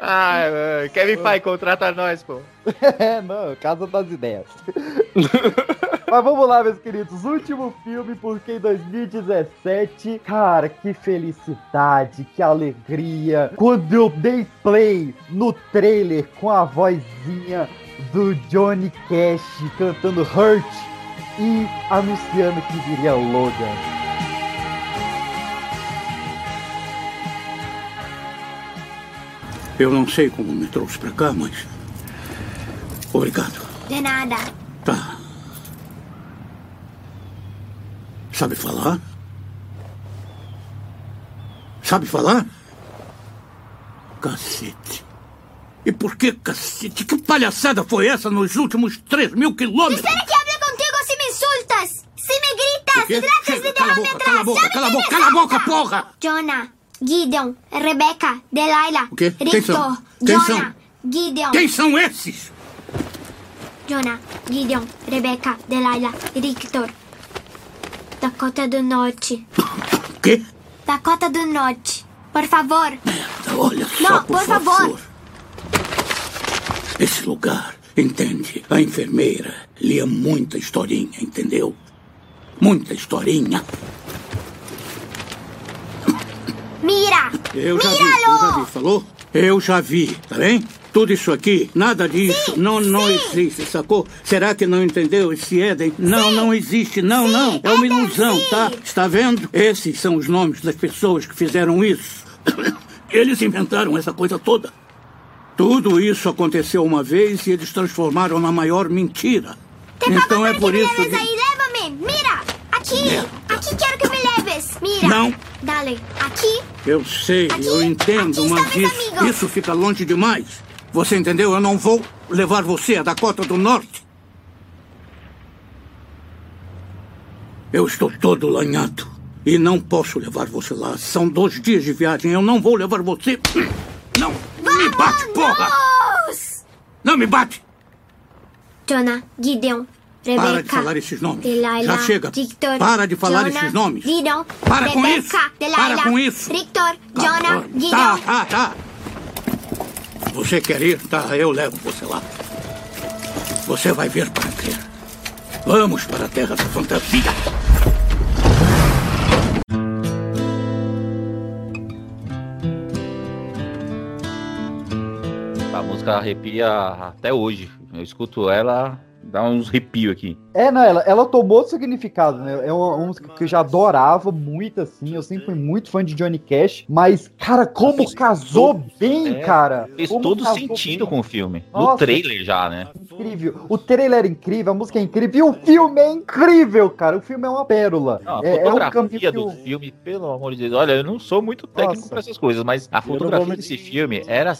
Ah, Kevin Feige, contrata nós, pô. É, não, Casa das Ideias. Mas vamos lá, meus queridos. Último filme, porque em 2017, cara, que felicidade, que alegria. Quando eu dei play no trailer com a vozinha do Johnny Cash cantando Hurt e anunciando que viria Logan. Eu não sei como me trouxe pra cá, mas. Obrigado. De nada. Tá. Sabe falar? Sabe falar? Cacete. E por que cacete? Que palhaçada foi essa nos últimos 3 mil quilômetros? Espera que hable contigo se me insultas. Se me gritas, tratas de boca, atrás. cala a boca, cala a boca, cala a boca, porra! Jonah, Gideon, Rebecca, Delilah, quê? Quem? Quem Jonah, são? Gideon. Quem são esses? Jonah, Gideon, Rebecca, Delilah, Rictor. Dakota do Norte. O quê? Dakota do Norte. Por favor. Olha só, Não, por, por favor. Esse lugar, entende? A enfermeira lia muita historinha, entendeu? Muita historinha. Mira! Eu já vi, eu já vi, falou? Eu já vi, tá bem? Tudo isso aqui, nada disso, não, não existe, sacou? Será que não entendeu esse Éden? Não, não existe, não, não. É uma ilusão, tá? Está vendo? Esses são os nomes das pessoas que fizeram isso. Eles inventaram essa coisa toda. Tudo isso aconteceu uma vez e eles transformaram na maior mentira. Então é por isso que... ahí, llévame. Mira, aquí. Aquí quiero que me leves. Mira. Não. Dale, aquí. Eu sei, eu entendo, mas isso, isso fica longe demais. Você entendeu? Eu não vou levar você a Dakota do Norte. Eu estou todo lanhado e não posso levar você lá. São dois dias de viagem. Eu não vou levar você. Não me bate, porra! Vamos! Não me bate! Jonah, Gideon, Rebecca. Para de falar esses nomes. Delilah, Já chega. Victor, Para de falar Jonah, esses nomes. Gideon, Para com Rebecca, isso. Delilah, Para com isso. Victor, Jonah, Gideon. Tá, tá, tá. Você quer ir? Tá, eu levo você lá. Você vai ver para crer. Vamos para a Terra da Fantasia. A música arrepia até hoje. Eu escuto ela, dá uns arrepios aqui. É, não, ela, ela tomou outro significado, né? É uma, uma música que eu já adorava muito, assim. Eu sempre fui muito fã de Johnny Cash. Mas, cara, como casou bem, É, cara. Fez Como todo sentido bem. com o filme. No Nossa. trailer já, né? Incrível. O trailer é incrível, a música é incrível e o filme é incrível, cara. O filme é uma pérola. Não, a é, é um fotografia caminho do filme, pelo amor de Deus. Olha, eu não sou muito técnico Nossa. pra essas coisas, mas a fotografia desse filme era.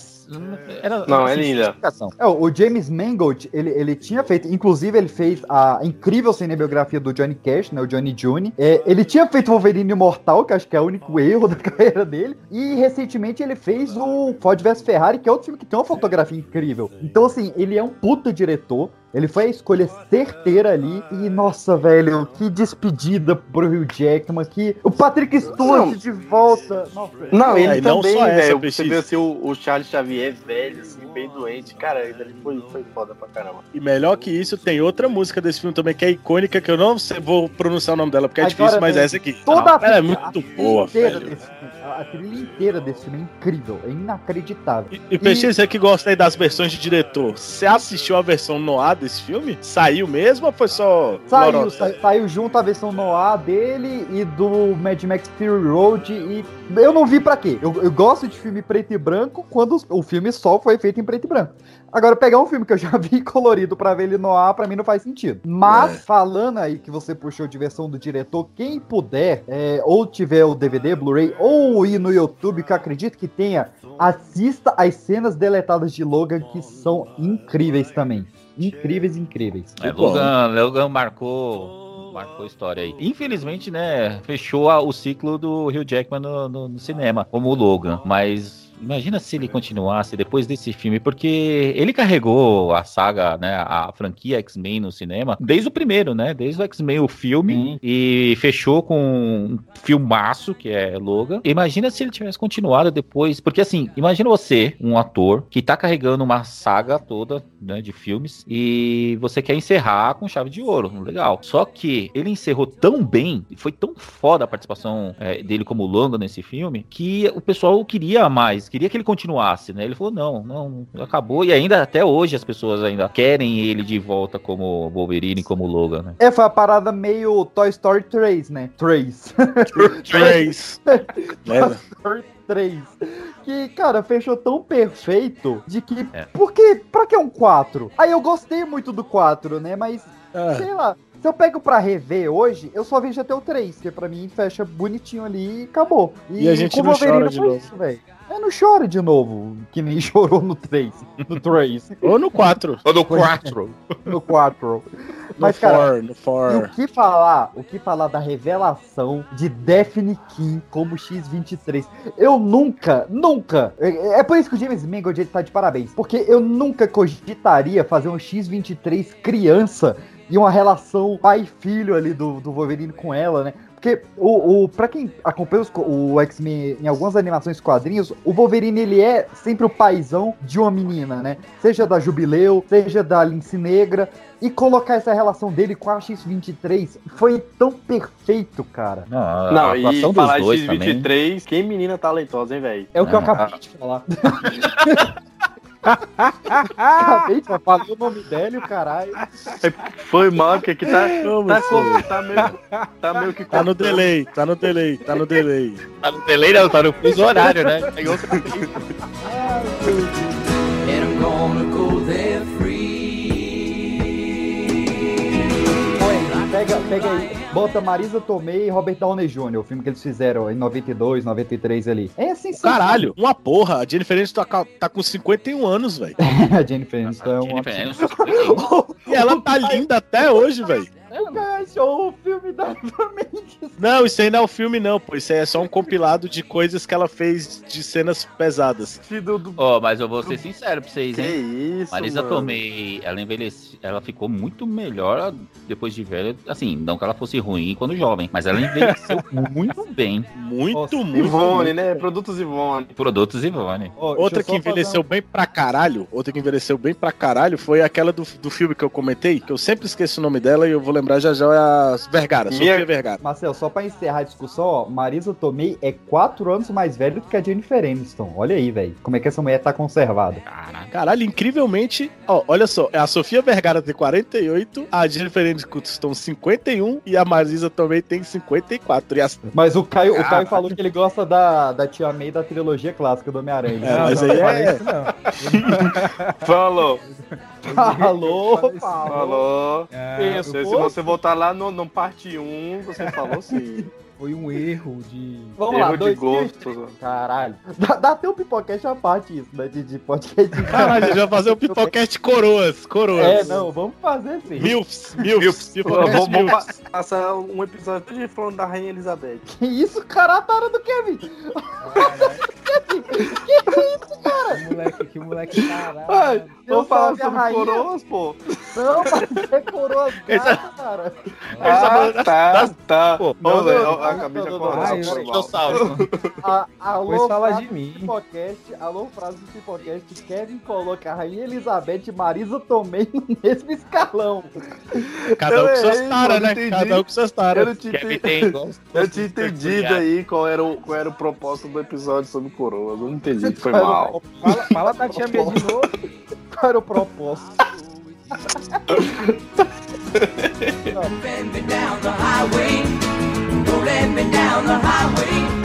Era Não, era é sem linda. É, o James Mangold, ele, ele tinha feito, inclusive ele fez a incrível cinebiografia do Johnny Cash, né, o Johnny June. É, ele tinha feito Wolverine Imortal, que acho que é o único erro da carreira dele, e recentemente ele fez o Ford vs Ferrari, que é outro filme que tem uma fotografia incrível. Então, assim, ele é um puta diretor, ele foi a escolha certeira ali, e nossa, velho, que despedida pro Hugh Jackman, que o Patrick Stewart de volta. Nossa, Não, ele Aí, não também, só essa, velho. Você vê assim, o, o Charles Xavier velho, assim, bem doente. Cara, ele foi, foi foda pra caramba. E melhor que isso, tem outra música desse filme também que é icônica, que eu não sei, vou pronunciar o nome dela porque é Agora difícil, mas é essa aqui. Toda Ela é a- muito a trilha boa, velho. desse filme, a trilha inteira desse filme é incrível, é inacreditável. E PX, você que gosta aí das versões de diretor, você assistiu a versão Noir desse filme? Saiu mesmo ou foi só. Saiu, sa- saiu junto a versão Noir dele e do Mad Max Fury Road e eu não vi pra quê. Eu, eu gosto de filme preto e branco quando o filme só foi feito em preto e branco. Agora, pegar um filme que eu já vi colorido pra ver ele noir, pra mim não faz sentido. Mas, falando aí que você puxou de versão do diretor, quem puder, é, ou tiver o DVD, Blu-ray, ou ir no YouTube, que eu acredito que tenha, assista as cenas deletadas de Logan, que são incríveis também. Incríveis, incríveis. É, Logan, Logan marcou, marcou história aí. Infelizmente, né, fechou a- o ciclo do Hugh Jackman no, no- no cinema, como o Logan. Mas imagina se ele continuasse depois desse filme, porque ele carregou a saga, né, a franquia X-Men no cinema, desde o primeiro, né, desde o X-Men, o filme, e fechou com um filmaço, que é Logan. Imagina se ele tivesse continuado depois, porque assim, imagina você, um ator, que tá carregando uma saga toda, né, de filmes, e você quer encerrar com chave de ouro, legal. Só que ele encerrou tão bem, e foi tão foda a participação é, dele como Logan nesse filme, que o pessoal queria mais, queria que ele continuasse, né? Ele falou, não, não, acabou, e ainda até hoje as pessoas ainda querem ele de volta como Wolverine, como Logan, né? É, foi a parada meio Toy Story 3, né? 3. 3. Toy Story 3. Que, cara, fechou tão perfeito de que. É. Por que? Pra que um 4? Aí eu gostei muito do 4, né? Mas, sei lá. Se eu pego pra rever hoje, eu só vejo até o 3, que pra mim fecha bonitinho ali e acabou. E a gente não Wolverine chora de foi novo. isso, É, não chora de novo, que nem chorou no 3. No 3. Ou no 4. Ou no 4. no 4. Mas, no cara, 4, no 4. e o que falar? O que falar da revelação de Daphne King como X-23? Eu nunca, nunca. É, é por isso que o James Mangold ele tá de parabéns. Porque eu nunca cogitaria fazer um X-23 criança e uma relação pai-filho ali do, do Wolverine com ela, né? Porque o, o para quem acompanha os o X-Men em algumas animações e quadrinhos, o Wolverine ele é sempre o paizão de uma menina, né? Seja da Jubileu, seja da Lince Negra. E colocar essa relação dele com a X-23 foi tão perfeito, cara. Não, a, Não, e dos falar dois de também. X-23, que menina talentosa, hein, velho? É o que eu Não, acabei de falar. Acabei de falar o nome dela e o caralho. Foi mal, porque aqui tá, Vamos, tá, senhor. com- tá meio, tá meio que Tá no delay, tá no delay, tá no delay. Tá no delay, não, tá no fuso horário, né? Tem outro And I'm gonna go there Oi, pega, pega aí, bota Marisa Tomei e Robert Downey Jr., o filme que eles fizeram em 92, 93 ali. É assim, Caralho, uma porra. A Jennifer Aniston tá, tá com 51 anos, velho. a Jennifer Aniston é uma... E ela tá linda até hoje, velho. O cara achou o filme da Não, isso aí não é o filme, não, pô. Isso aí é só um compilado de coisas que ela fez de cenas pesadas. Ó, mas eu vou ser sincero pra vocês, Que hein? isso, Marisa mano. Tomei, ela envelheceu, ela ficou muito melhor depois de velha. Assim, não que ela fosse ruim quando jovem, mas ela envelheceu muito bem. Muito, muito. Ivone, muito. né? Produtos Ivone. Produtos Ivone. Outra que envelheceu bem pra caralho, outra que envelheceu bem pra caralho foi aquela do, do filme que eu comentei, que eu sempre esqueço o nome dela e eu vou lembrar já já, é a Vergara, Sofia Vergara. Marcel, só pra encerrar a discussão, ó, Marisa Tomei é 4 anos mais velha do que a Jennifer Aniston. Olha aí, velho. Como é que essa mulher tá conservada. Caralho, incrivelmente, ó, olha só, a Sofia Vergara tem 48, a Jennifer Aniston 51 e a Marisa também tem 54. E as... Mas o Caio, o Caio falou que ele gosta da, da Tia May da trilogia clássica do Homem-Aranha. É, mas aí é... Falou. Falou, falou. Falou. É, Se, eu se você voltar lá no, no parte 1, você falou sim. Foi um erro de. Vamos lá, Erro de dois gosto. Caralho. Dá, dá até um pipocast à parte isso, né? De, de podcast. de- Caralho, a gente vai fazer o pipocast coroas, coroas. É, não, vamos fazer sim. Milfs, milfs, Vamos, vamos passar um episódio todo falando da Rainha Elizabeth. Que isso, cara, a tara do Kevin? Que isso, cara? Que moleque, que moleque caralho. Vamos falar a sobre rainha. coroas, pô. Não, mas é coroa Essa- gata, cara. Ah, tá, tá. Pô, Ô, não, velho, não, eu acabei de acordar. não, foi não, mal. Dinossauro. A, alô, fala frase de do mim. Pipocast, alô, frase do Pipocast, Kevin coloca a Rainha Elizabeth e Marisa Tomei no mesmo escalão. Cada um com suas errei, taras, né? entendi. Cada um com suas Eu taras. não tinha, Kevin entendi- eu tinha entendido aí qual era, o, qual era o propósito do episódio sobre coroas. Eu não entendi, foi mal. Fala, fala da tia May de novo. Qual era o propósito? Let me down the highway.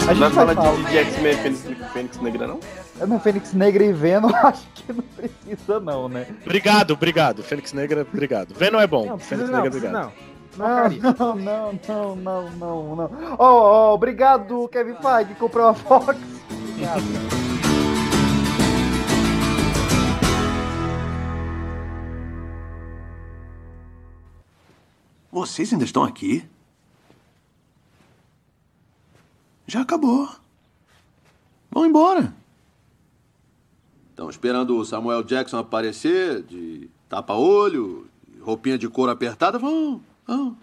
A gente vai falar falar. de, de X-Men Fênix, Fênix Negra, não? É no Fênix Negra e Venom, acho que não precisa não, né? Obrigado, obrigado. Fênix Negra, obrigado. Venom é bom. Não, Fênix não, Negra, obrigado. não. Não, não, não, não, não, não. Ó, ó, obrigado, Kevin Feige, que comprou a Fox. Obrigado. Vocês ainda estão aqui? Já acabou. Vão embora. Estão esperando o Samuel Jackson aparecer de tapa-olho, roupinha de couro apertada? Vão, vão.